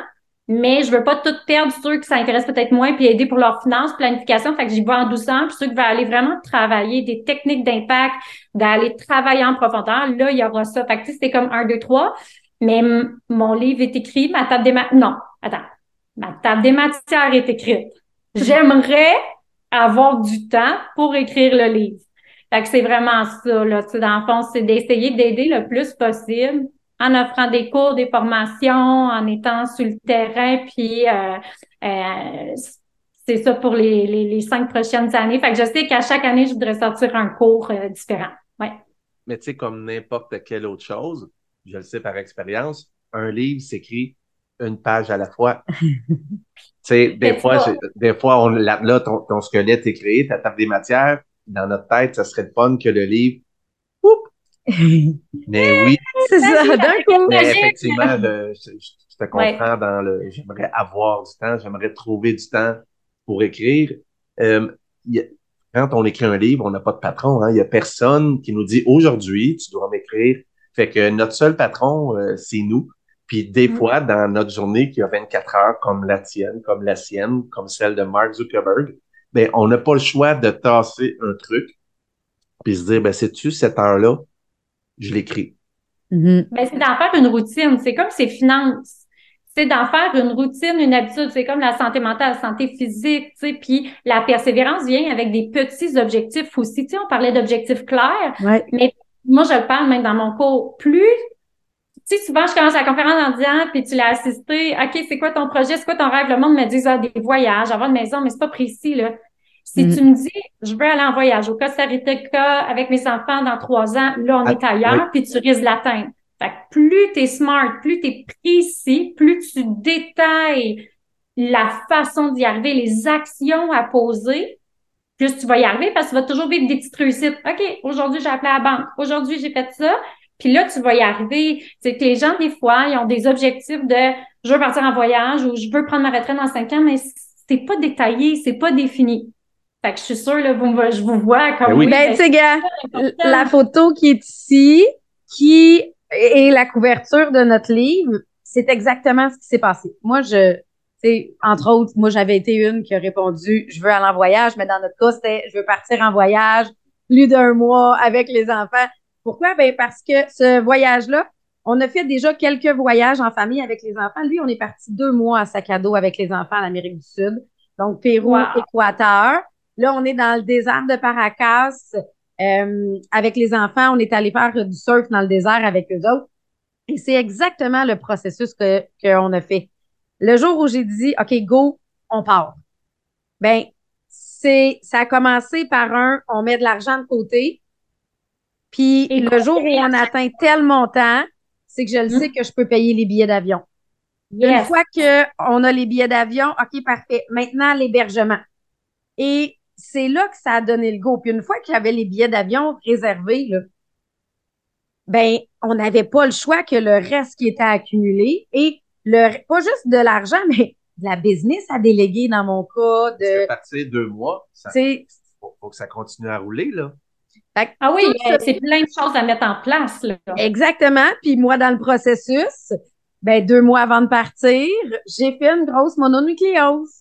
mais je veux pas tout perdre ceux qui s'intéressent peut-être moins puis aider pour leurs finances, planification, fait que j'y vais en douceur, puis ceux qui veulent aller vraiment travailler des techniques d'impact, d'aller travailler en profondeur, là, il y aura ça. Fait que c'était comme un, deux, trois, mais mon livre est écrit, ma table des ma- non, attends, ma table des matières est écrite. J'aimerais avoir du temps pour écrire le livre. Fait que c'est vraiment ça, là. Dans le fond, c'est d'essayer d'aider le plus possible en offrant des cours, des formations, en étant sur le terrain, puis euh, euh, c'est ça pour les, les, les cinq prochaines années. Fait que je sais qu'à chaque année, je voudrais sortir un cours euh, différent. Ouais. Mais tu sais, comme n'importe quelle autre chose, je le sais par expérience, un livre s'écrit une page à la fois. [laughs] tu sais, des fois, des fois, on, là, là, ton, ton squelette est créé, ta table des matières, dans notre tête, ça serait le fun que le livre, [laughs] mais oui, c'est ça, d'un coup. mais effectivement, le- je, je- je te Ouais. comprends dans le, j'aimerais avoir du temps, j'aimerais trouver du temps pour écrire. Euh, il y a- quand on écrit un livre, on n'a pas de patron, hein. Il y a personne qui nous dit aujourd'hui, tu dois m'écrire. Fait que notre seul patron, euh, c'est nous. Puis des Mm. fois, dans notre journée qui a 24 heures, comme la tienne, comme la sienne, comme celle de Mark Zuckerberg, ben, on n'a pas le choix de tasser un truc, puis se dire, ben, sais-tu, cette heure-là, je l'écris. Mhm. Ben, c'est d'en faire une routine. C'est comme ses finances. C'est d'en faire une routine, une habitude. C'est comme la santé mentale, la santé physique, tu sais. Puis la persévérance vient avec des petits objectifs aussi. Tu sais, on parlait d'objectifs clairs. Ouais. Moi, je le parle même dans mon cours. Plus, tu sais, souvent, je commence la conférence en disant, puis tu l'as assisté, OK, c'est quoi ton projet? C'est quoi ton rêve? Le monde me dit, ah, des voyages, avoir une maison, mais c'est pas précis, là. Si Mm. tu me dis, je veux aller en voyage au Costa Rica avec mes enfants dans trois ans, là, on Ah, est ailleurs, puis tu risques de l'atteindre. Fait que plus t'es smart, plus t'es précis, plus tu détailles la façon d'y arriver, les actions à poser, plus tu vas y arriver parce que tu vas toujours vivre des petites réussites. OK, aujourd'hui, j'ai appelé à la banque. Aujourd'hui, j'ai fait ça. Puis là, tu vas y arriver. C'est que les gens, des fois, ils ont des objectifs de je veux partir en voyage ou je veux prendre ma retraite dans cinq ans, mais c'est pas détaillé, c'est pas défini. Fait que je suis sûre, là, vous, je vous vois comme Ben oui. Ben, ben, tu sais, gars, la photo qui est ici, qui est la couverture de notre livre, c'est exactement ce qui s'est passé. Moi, je, tu sais, entre autres, moi, j'avais été une qui a répondu, je veux aller en voyage, mais dans notre cas, c'était, je veux partir en voyage plus d'un mois avec les enfants. Pourquoi? Ben, parce que ce voyage-là, on a fait déjà quelques voyages en famille avec les enfants. Lui, on est parti deux mois à sac à dos avec les enfants en Amérique du Sud. Donc, Pérou, Wow. Équateur. Là, on est dans le désert de Paracas. Euh, avec les enfants, on est allé faire du surf dans le désert avec eux autres. Et c'est exactement le processus que qu'on a fait. Le jour où j'ai dit, OK, go, on part. Ben, c'est, ça a commencé par un, on met de l'argent de côté. Puis Et le jour où on atteint tel montant, c'est que je le Mm. sais que je peux payer les billets d'avion. Une fois qu'on a les billets d'avion, OK, parfait. Maintenant, l'hébergement. Et c'est là que ça a donné le go. Puis une fois qu'il y avait les billets d'avion réservés, là, ben, on n'avait pas le choix que le reste qui était accumulé et le, pas juste de l'argent, [laughs] mais de la business à déléguer dans mon cas, Parce que de, partir deux mois, ça, faut, faut que ça continue à rouler, là. Fait que Ah oui, c'est plein de choses à mettre en place, là. Exactement. Puis moi, dans le processus, ben, deux mois avant de partir, j'ai fait une grosse mononucléose.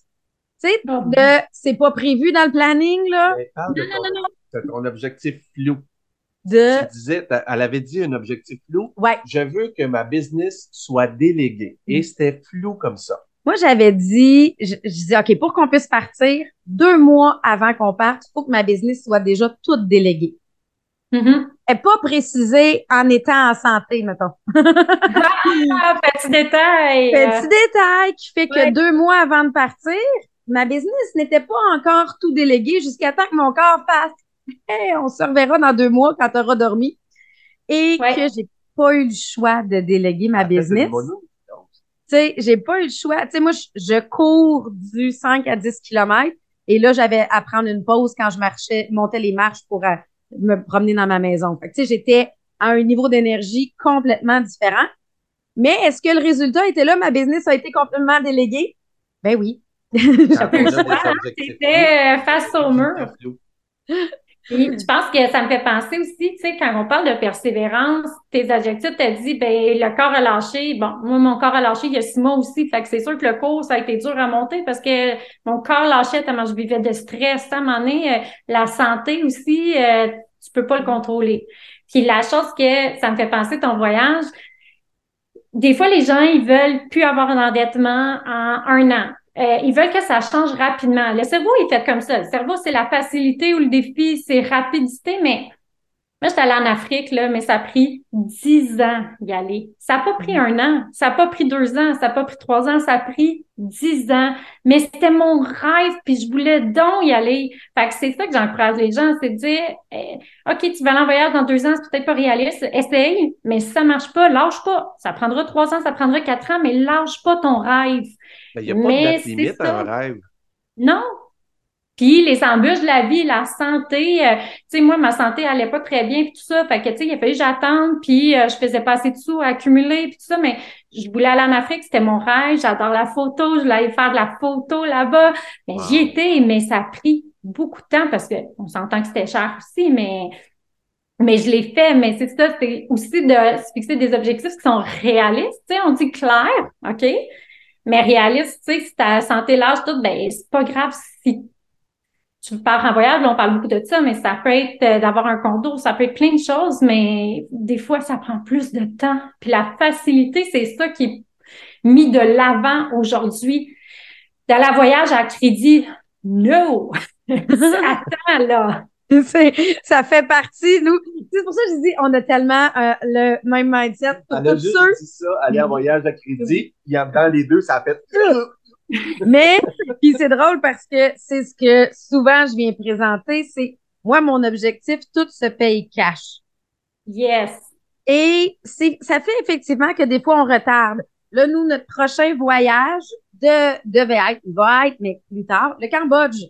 Tu sais, Oh. de, c'est pas prévu dans le planning, là, Non, non, ton- non, non. de ton objectif flou. de, Tu disais, elle avait dit un objectif flou. ouais. Je veux que ma business soit déléguée. Et Mm. c'était flou comme ça. Moi, j'avais dit, je, je disais, OK, pour qu'on puisse partir, deux mois avant qu'on parte, il faut que ma business soit déjà toute déléguée. Mhm. Et pas précisée en étant en santé, mettons. [laughs] Ah, petit détail. Petit détail qui fait que Ouais. deux mois avant de partir, ma business n'était pas encore tout délégué jusqu'à temps que mon corps fasse Hey, on se reverra dans deux mois quand tu auras dormi. Et Ouais. que j'ai pas eu le choix de déléguer ma fait une business. Tu sais, j'ai pas eu le choix. Tu sais, moi, je, je cours du 5 à 10 km et là, j'avais à prendre une pause quand je marchais, montais les marches pour euh, me promener dans ma maison. Fait que, tu sais, j'étais à un niveau d'énergie complètement différent. Mais est-ce que le résultat était là? Ma business a été complètement déléguée? Ben oui. [laughs] Hein, T'étais euh, face au mur. Je pense que ça me fait penser aussi, tu sais, quand on parle de persévérance, tes adjectifs, t'as dit, ben, le corps a lâché. Bon, moi, mon corps a lâché il y a six mois aussi. Fait que c'est sûr que le cours, ça a été dur à monter parce que mon corps lâchait tellement je vivais de stress. À un moment euh, la santé aussi, euh, tu peux pas le contrôler. Puis la chose que ça me fait penser, ton voyage, des fois, les gens, ils veulent plus avoir un endettement en un an. Euh, ils veulent que ça change rapidement. Le cerveau est fait comme ça. Le cerveau, c'est la facilité ou le défi, c'est rapidité, mais moi, j'étais allée en Afrique, là, mais ça a pris dix ans y aller. Ça n'a pas pris un an, ça n'a pas pris deux ans, ça n'a pas pris trois ans, ça a pris dix ans. Mais c'était mon rêve, puis je voulais donc y aller. Fait que c'est ça que j'encourage les gens, c'est de dire, eh, OK, tu vas aller en voyage dans deux ans, c'est peut-être pas réaliste. Essaye, mais si ça marche pas, lâche pas. Ça prendra trois ans, ça prendra quatre ans, mais lâche pas ton rêve. Mais il n'y a pas Mais de limite à un rêve. Non. Puis les embûches de la vie, la santé, euh, tu sais, moi, ma santé allait pas très bien, puis tout ça. Fait que, tu sais, il a fallu que j'attende, puis euh, je faisais pas assez de sous à accumuler, puis tout ça. Mais je voulais aller en Afrique, c'était mon rêve. J'adore la photo, je voulais aller faire de la photo là-bas. Mais Wow. j'y étais, mais ça a pris beaucoup de temps parce que on s'entend que c'était cher aussi, mais mais je l'ai fait. Mais c'est ça, c'est aussi de se fixer des objectifs qui sont réalistes. Tu sais, on dit clair, OK? Mais réaliste, tu sais, si ta santé lâche tout, ben c'est pas grave si tu pars en voyage, là, on parle beaucoup de ça, mais ça peut être euh, d'avoir un condo, ça peut être plein de choses, mais des fois, ça prend plus de temps. Puis la facilité, c'est ça qui est mis de l'avant aujourd'hui. D'aller en voyage à crédit, no! [laughs] Attends, là! Ça fait partie, nous. C'est pour ça que je dis, on a tellement euh, le même mindset pour a tous juste ceux. dit ça, aller en voyage à crédit, puis en dans les deux, ça a fait. Mais, puis c'est drôle parce que c'est ce que souvent je viens présenter, c'est moi, mon objectif, tout se paye cash. Yes! Et c'est, ça fait effectivement que des fois, on retarde. Là, nous, notre prochain voyage de, devait être, il va être, mais plus tard, le Cambodge.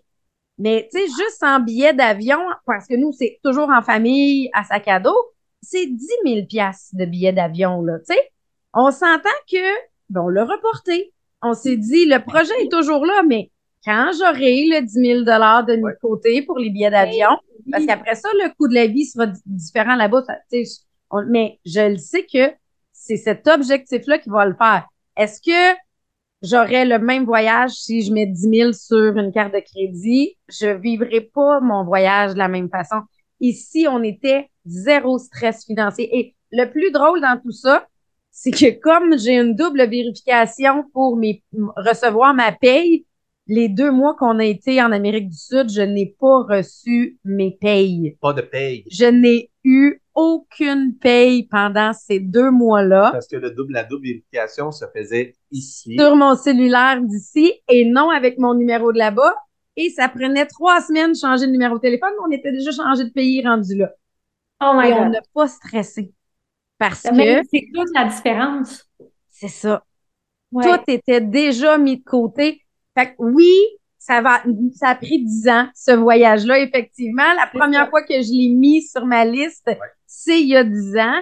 Mais, tu sais, juste en billet d'avion, parce que nous, c'est toujours en famille, à sac à dos, c'est 10 000 piastres de billets d'avion, là, tu sais. On s'entend que, ben, on l'a reporté. On s'est dit, le projet est toujours là, mais quand j'aurai le 10 000 de Ouais. de côté pour les billets d'avion, parce qu'après ça, le coût de la vie sera di- différent là-bas. mais je le sais que c'est cet objectif-là qui va le faire. Est-ce que j'aurais le même voyage si je mets 10 000 sur une carte de crédit? Je vivrai pas mon voyage de la même façon. Ici, on était zéro stress financier. Et le plus drôle dans tout ça, c'est que comme j'ai une double vérification pour mes, recevoir ma paye, les deux mois qu'on a été en Amérique du Sud, je n'ai pas reçu mes payes. Pas de paye. Je n'ai eu aucune paye pendant ces deux mois-là Parce que le double, la double vérification se faisait ici. sur mon cellulaire d'ici et non avec mon numéro de là-bas. Et ça prenait trois semaines de changer de numéro de téléphone. mais On était déjà changé de pays rendu là. Oh my Et on n'a pas stressé. Parce Mais que c'est toute la différence. c'est ça. Ouais. Tout était déjà mis de côté. Fait que oui, ça va, ça a pris dix ans, ce voyage-là, effectivement. La première ça. fois que je l'ai mis sur ma liste, c'est il y a dix ans.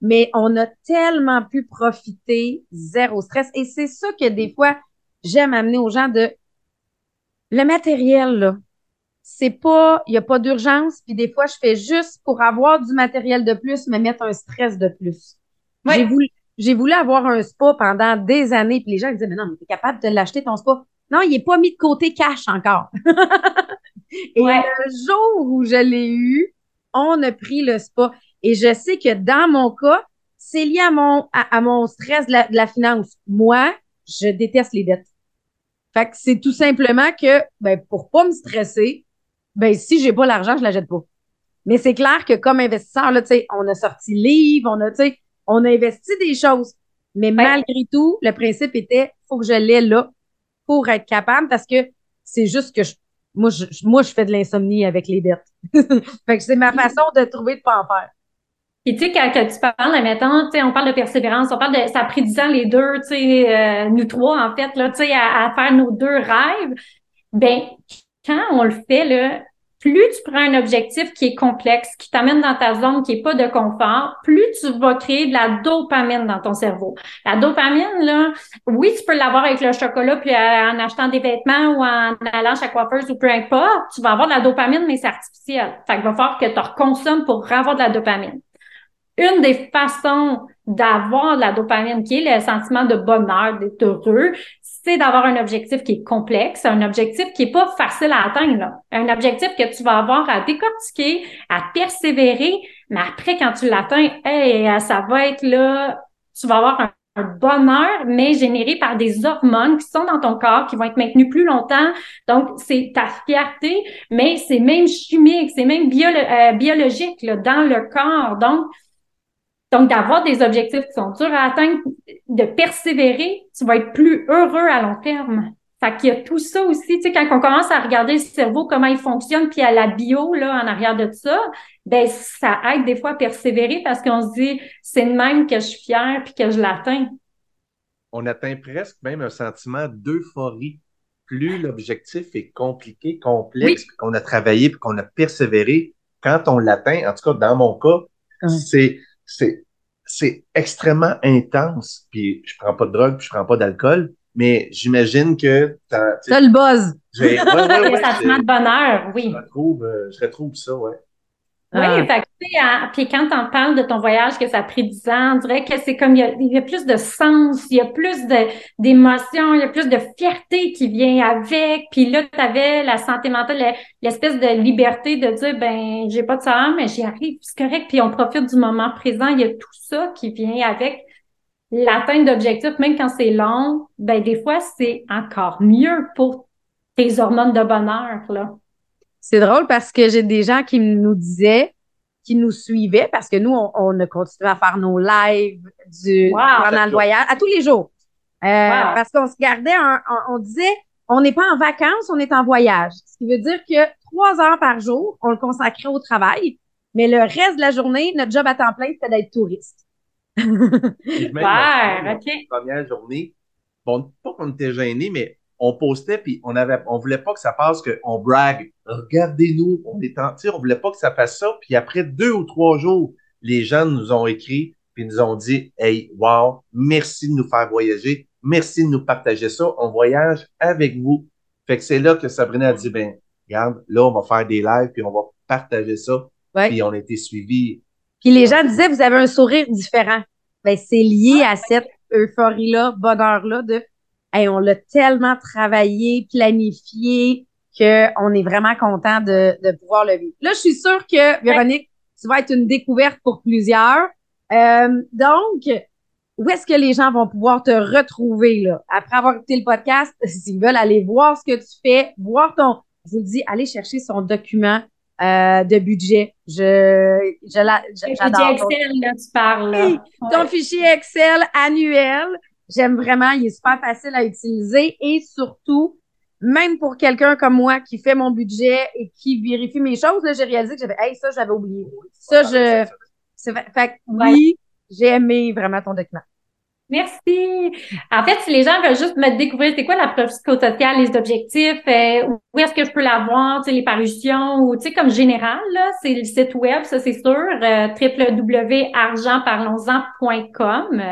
Mais on a tellement pu profiter, zéro stress. Et c'est ça que des fois, j'aime amener aux gens de le matériel, là. C'est pas, il n'y a pas d'urgence, puis des fois, je fais juste pour avoir du matériel de plus, me mettre un stress de plus. J'ai voulu, j'ai voulu avoir un spa pendant des années, puis les gens me disaient, mais non, mais t'es capable de l'acheter ton spa. Non, il n'est pas mis de côté cash encore. [laughs] Et le jour où je l'ai eu, on a pris le spa. Et je sais que dans mon cas, c'est lié à mon, à, mon stress de la, finance. Moi, je déteste les dettes. Fait que c'est tout simplement que, ben, pour pas me stresser, ben, si j'ai pas l'argent, je la jette pas. Mais c'est clair que comme investisseur, là, tu sais, on a sorti livre, on a, tu sais, on a investi des choses. Mais malgré tout, le principe était, faut que je l'ai là pour être capable parce que c'est juste que je, moi, je, moi, je fais de l'insomnie avec les dettes. [laughs] fait que c'est ma façon de trouver de pas en faire. Et tu sais, quand, tu parles, admettons, tu sais, on parle de persévérance, on parle de, ça a pris dix ans les deux, tu sais, euh, nous trois, en fait, là, tu sais, à, à, faire nos deux rêves. Ben, quand on le fait, là, plus tu prends un objectif qui est complexe, qui t'amène dans ta zone qui est pas de confort, plus tu vas créer de la dopamine dans ton cerveau. La dopamine, là, oui, tu peux l'avoir avec le chocolat, puis euh, en achetant des vêtements ou en allant chez la coiffeuse ou peu importe, tu vas avoir de la dopamine, mais c'est artificiel. Fait qu'il va falloir que tu reconsommes pour avoir de la dopamine. Une des façons d'avoir de la dopamine, qui est le sentiment de bonheur, d'être heureux, c'est d'avoir un objectif qui est complexe, un objectif qui est pas facile à atteindre, un objectif que tu vas avoir à décortiquer, à persévérer, mais après quand tu l'atteins, hey, ça va être là, tu vas avoir un, bonheur, mais généré par des hormones qui sont dans ton corps, qui vont être maintenues plus longtemps. Donc, c'est ta fierté, mais c'est même chimique, c'est même euh, biologique là, dans le corps. Donc, donc, d'avoir des objectifs qui sont durs à atteindre, de persévérer, tu vas être plus heureux à long terme. Fait qu'il y a tout ça aussi, tu sais, quand on commence à regarder le cerveau, comment il fonctionne, puis à la bio, là, en arrière de ça, ben, ça aide des fois à persévérer parce qu'on se dit, c'est de même que je suis fière puis que je l'atteins. On atteint presque même un sentiment d'euphorie. Plus l'objectif est compliqué, complexe, qu'on a travaillé puis qu'on a persévéré, quand on l'atteint, en tout cas, dans mon cas, c'est c'est c'est extrêmement intense. Puis je prends pas de drogue, puis je prends pas d'alcool, mais j'imagine que t'as le buzz. J'ai ouais, ouais, [laughs] sentiment de bonheur, oui. Je retrouve, euh, je retrouve ça, ouais. Oui, ah. fait puis quand on parle de ton voyage, que ça a pris 10 ans, on dirait que c'est comme il y, a, plus de sens, il y a plus d'émotions, il y a plus de fierté qui vient avec. Puis là, tu avais la santé mentale, l'espèce de liberté de dire ben j'ai pas de salaire, mais j'y arrive, c'est correct. Puis on profite du moment présent. Il y a tout ça qui vient avec l'atteinte d'objectifs, même quand c'est long, ben des fois, c'est encore mieux pour tes hormones de bonheur, là. C'est drôle parce que j'ai des gens qui nous disaient, qui nous suivaient, parce que nous, on, a continué à faire nos lives du, pendant le voyage, à tous les jours. Euh, parce qu'on se gardait, on, disait, on n'est pas en vacances, on est en voyage. Ce qui veut dire que trois heures par jour, on le consacrait au travail, mais le reste de la journée, notre job à temps plein, c'était d'être touriste. ouais, OK. Première journée, bon, pas qu'on était gênés, mais on postait puis on avait on voulait pas que ça passe qu'on brague. Regardez-nous, on est en on voulait pas que ça fasse ça. Puis après deux ou trois jours, les gens nous ont écrit puis nous ont dit Hey, wow, merci de nous faire voyager, merci de nous partager ça. On voyage avec vous. Fait que c'est là que Sabrina a dit Ben, regarde, là, on va faire des lives puis on va partager ça. Puis on a été suivis. Puis les gens disaient Vous avez un sourire différent. Ben, c'est lié à cette euphorie-là, bonheur-là de on l'a tellement travaillé, planifié, qu'on est vraiment content de, de, pouvoir le vivre. Là, je suis sûre que, Véronique, tu vas être une découverte pour plusieurs. Euh, donc, où est-ce que les gens vont pouvoir te retrouver là, après avoir écouté le podcast, [laughs] s'ils veulent aller voir ce que tu fais, voir ton, je vous dis, allez chercher son document euh, de budget. Je, je j'adore. Excel, là, tu parles. ton fichier Excel annuel. J'aime vraiment, il est super facile à utiliser et surtout, même pour quelqu'un comme moi qui fait mon budget et qui vérifie mes choses, là, j'ai réalisé que j'avais, hey, ça, j'avais oublié. Ça, je, c'est fait, oui, j'ai aimé vraiment ton document. Merci. En fait, si les gens veulent juste me découvrir, c'est quoi l'approche psychosociale, les objectifs, euh, où est-ce que je peux l'avoir, tu sais, les parutions, ou tu sais, comme général, là, c'est le site web, ça c'est sûr, euh, www.argentparlonsent.com.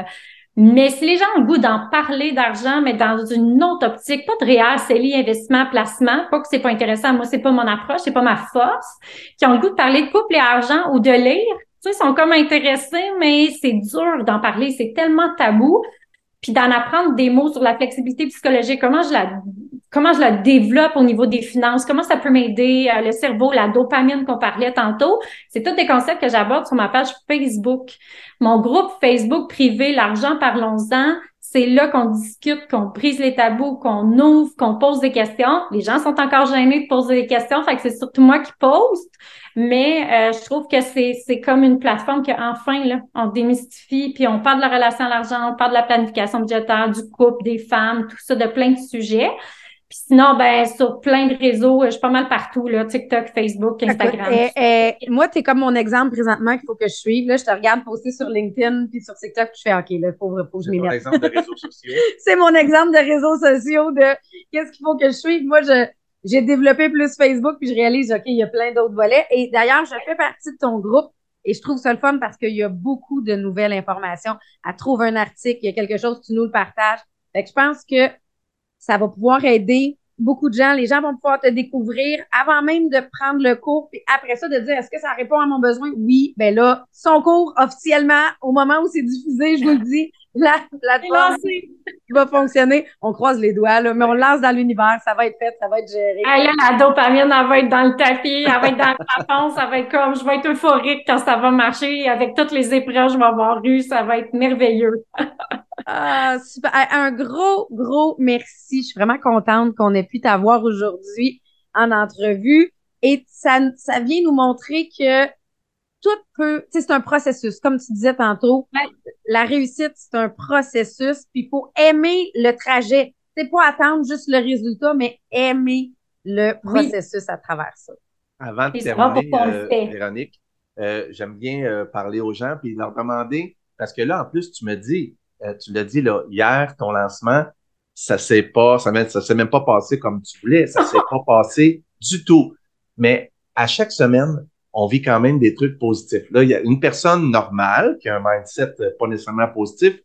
Mais si les gens ont le goût d'en parler d'argent, mais dans une autre optique, pas de réel, CELI, investissement, placement, pas que c'est pas intéressant, moi, c'est pas mon approche, c'est pas ma force, qui ont le goût de parler de couple et argent ou de lire, Tu sais, sont comme intéressés, mais c'est dur d'en parler, c'est tellement tabou. Puis d'en apprendre des mots sur la flexibilité psychologique, comment je la comment je la développe au niveau des finances, comment ça peut m'aider, euh, le cerveau, la dopamine qu'on parlait tantôt? C'est tous des concepts que j'aborde sur ma page Facebook. Mon groupe Facebook privé, l'argent, parlons-en, c'est là qu'on discute, qu'on brise les tabous, qu'on ouvre, qu'on pose des questions. Les gens sont encore gênés de poser des questions, fait que c'est surtout moi qui pose. Mais euh, je trouve que c'est, c'est comme une plateforme qu'enfin, là, on démystifie, puis on parle de la relation à l'argent, on parle de la planification budgétaire, du couple, des femmes, tout ça, de plein de sujets. Puis sinon, ben, sur plein de réseaux, je suis pas mal partout, là, TikTok, Facebook, Instagram. Écoute, eh, eh, moi, tu es comme mon exemple présentement qu'il faut que je suive. Là, je te regarde poster sur LinkedIn puis sur TikTok, puis je fais OK, là, faut, faut que je m'y C'est ton mette. exemple de réseaux [laughs] sociaux. C'est mon exemple de réseaux sociaux de qu'est-ce qu'il faut que je suive. Moi, je, j'ai développé plus Facebook, puis je réalise, OK, il y a plein d'autres volets. Et d'ailleurs, je fais partie de ton groupe et je trouve ça le fun parce qu'il y a beaucoup de nouvelles informations. À trouver un article, il y a quelque chose, tu nous le partages. Fait que je pense que ça va pouvoir aider beaucoup de gens. Les gens vont pouvoir te découvrir avant même de prendre le cours, puis après ça, de dire est-ce que ça répond à mon besoin? Oui, ben là, son cours officiellement, au moment où c'est diffusé, je vous le dis, [laughs] la plateforme [laughs] va fonctionner. On croise les doigts, là, mais on le lance dans l'univers, ça va être fait, ça va être géré. Ah, là, la dopamine, elle va être dans le tapis, elle va être dans le plafond, ça va être comme, je vais être euphorique quand ça va marcher. Avec toutes les épreuves que je vais avoir eues, ça va être merveilleux. [laughs] Ah, super. Un gros, gros merci. Je suis vraiment contente qu'on ait pu t'avoir aujourd'hui en entrevue. Et ça, ça vient nous montrer que tout peut, tu sais, c'est un processus. Comme tu disais tantôt, Ouais. la réussite, c'est un processus. Puis il faut aimer le trajet. C'est pas attendre juste le résultat, mais aimer le Oui. processus à travers ça. Avant de terminer, euh. Véronique, euh, j'aime bien euh, parler aux gens puis leur demander, parce que là, en plus, tu me dis, euh, tu l'as dit là, hier, ton lancement, ça s'est pas, ça, s'est même pas passé comme tu voulais, ça s'est pas passé du tout. Mais à chaque semaine, on vit quand même des trucs positifs. Là, il y a une personne normale qui a un mindset euh, pas nécessairement positif,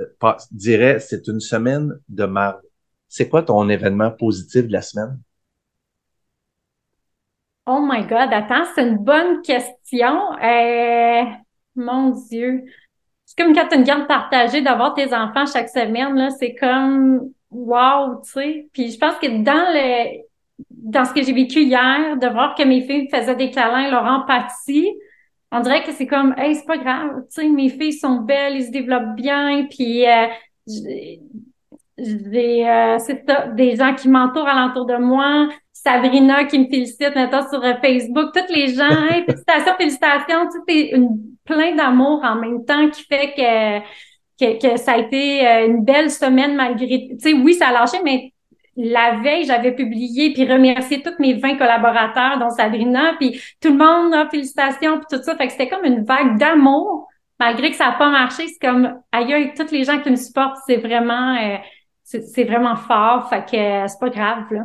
euh, dirait c'est une semaine de merde. C'est quoi ton événement positif de la semaine? Oh my God, attends, c'est une bonne question. Euh, mon Dieu. C'est comme quand tu as une garde partagée d'avoir tes enfants chaque semaine, là, c'est comme wow, tu sais. Puis je pense que dans le dans ce que j'ai vécu hier, de voir que mes filles faisaient des câlins, leur empathie, on dirait que c'est comme Hey, c'est pas grave, tu sais, mes filles sont belles, ils se développent bien, puis euh, j'ai euh, c'est des gens qui m'entourent alentour de moi, Sabrina qui me félicite maintenant sur euh, Facebook, tous les gens, hey, [laughs] félicitations, félicitations, tu sais, une, plein d'amour en même temps qui fait que, que, que ça a été euh, une belle semaine malgré, tu sais, oui, ça a lâché, mais la veille, j'avais publié puis remercié tous mes 20 collaborateurs, dont Sabrina, puis tout le monde, ah, félicitations, puis tout ça. Fait que c'était comme une vague d'amour, malgré que ça n'a pas marché. C'est comme, aïe, tous les gens qui me supportent, c'est vraiment, euh, c'est c'est vraiment fort. Fait que euh, c'est pas grave, là.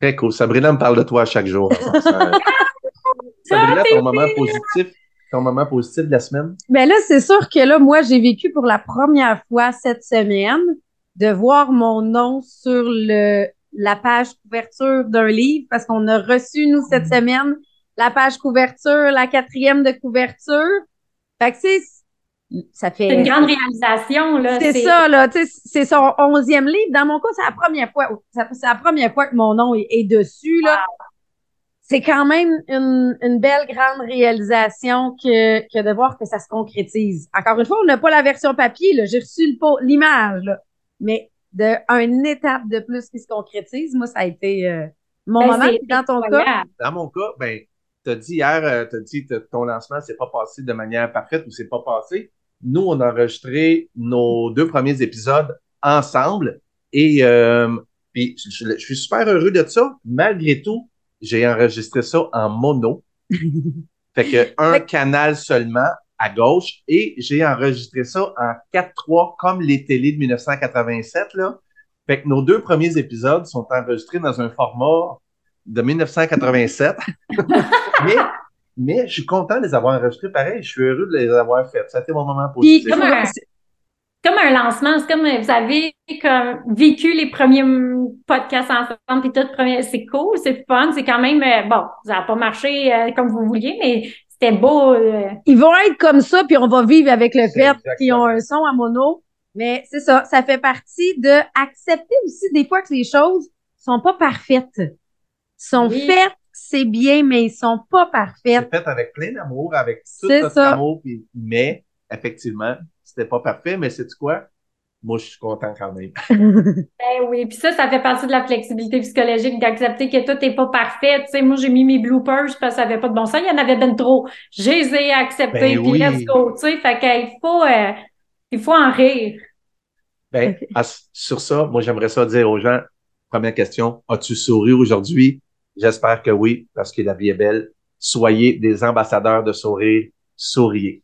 Très cool. Sabrina me parle de toi chaque jour. [laughs] Sabrina, ton moment positif, ton moment positif de la semaine? Ben là, c'est sûr que là, moi, j'ai vécu pour la première fois cette semaine de voir mon nom sur le la page couverture d'un livre parce qu'on a reçu, nous, cette semaine, la page couverture, la quatrième de couverture. Fait que, ça fait... C'est une grande réalisation, là. C'est ça, là. Tu sais, c'est son onzième livre. Dans mon cas, c'est la première fois. C'est la première fois que mon nom est, est dessus, là. C'est quand même une, une belle grande réalisation que, que de voir que ça se concrétise. Encore une fois, on n'a pas la version papier, là. J'ai reçu le po- l'image, là. Mais de une étape de plus qui se concrétise, moi, ça a été euh, mon Ben, moment. Puis Dans ton cas? Dans mon cas, ben, t'as dit hier, euh, t'as dit que ton lancement s'est pas passé de manière parfaite ou c'est pas passé. Nous, on a enregistré nos deux premiers épisodes ensemble et euh, puis je, je- je suis super heureux de ça. Malgré tout, j'ai enregistré ça en mono. [laughs] fait que un Fait canal seulement à gauche et j'ai enregistré ça en 4-3 comme les télés de 1987 là. Fait que nos deux premiers épisodes sont enregistrés dans un format de 1987. [laughs] mais, mais je suis content de les avoir enregistrés pareil. Je suis heureux de les avoir faits. Ça a été mon moment puis, positif. Comme un- comme un lancement, c'est comme vous avez comme vécu les premiers podcasts ensemble, puis tout premier, c'est cool, c'est fun, c'est quand même euh, bon, ça n'a pas marché euh, comme vous vouliez, mais c'était beau. euh, Ils vont être comme ça, puis on va vivre avec le fait qu'ils ont un son à mono. Mais c'est ça, ça fait partie de accepter aussi des fois que les choses sont pas parfaites. Sont Oui. faites, c'est bien, mais ils sont pas parfaites. C'est fait avec plein d'amour, avec tout C'est notre ça. amour, puis- mais effectivement, c'était pas parfait, mais c'est quoi? Moi, je suis content quand même. [laughs] Ben oui, puis ça, ça fait partie de la flexibilité psychologique d'accepter que tout n'est pas parfait. Tu sais, moi, j'ai mis mes bloopers parce que ça avait pas de bon sens. Il y en avait ben trop. Je les ai acceptés, Ben puis oui. let's go. Tu sais, fait qu'il faut, euh, il faut en rire. Ben, à- sur ça, moi, j'aimerais ça dire aux gens, première question, as-tu souri aujourd'hui? J'espère que oui, parce que la vie est belle. Soyez des ambassadeurs de sourire. Souriez.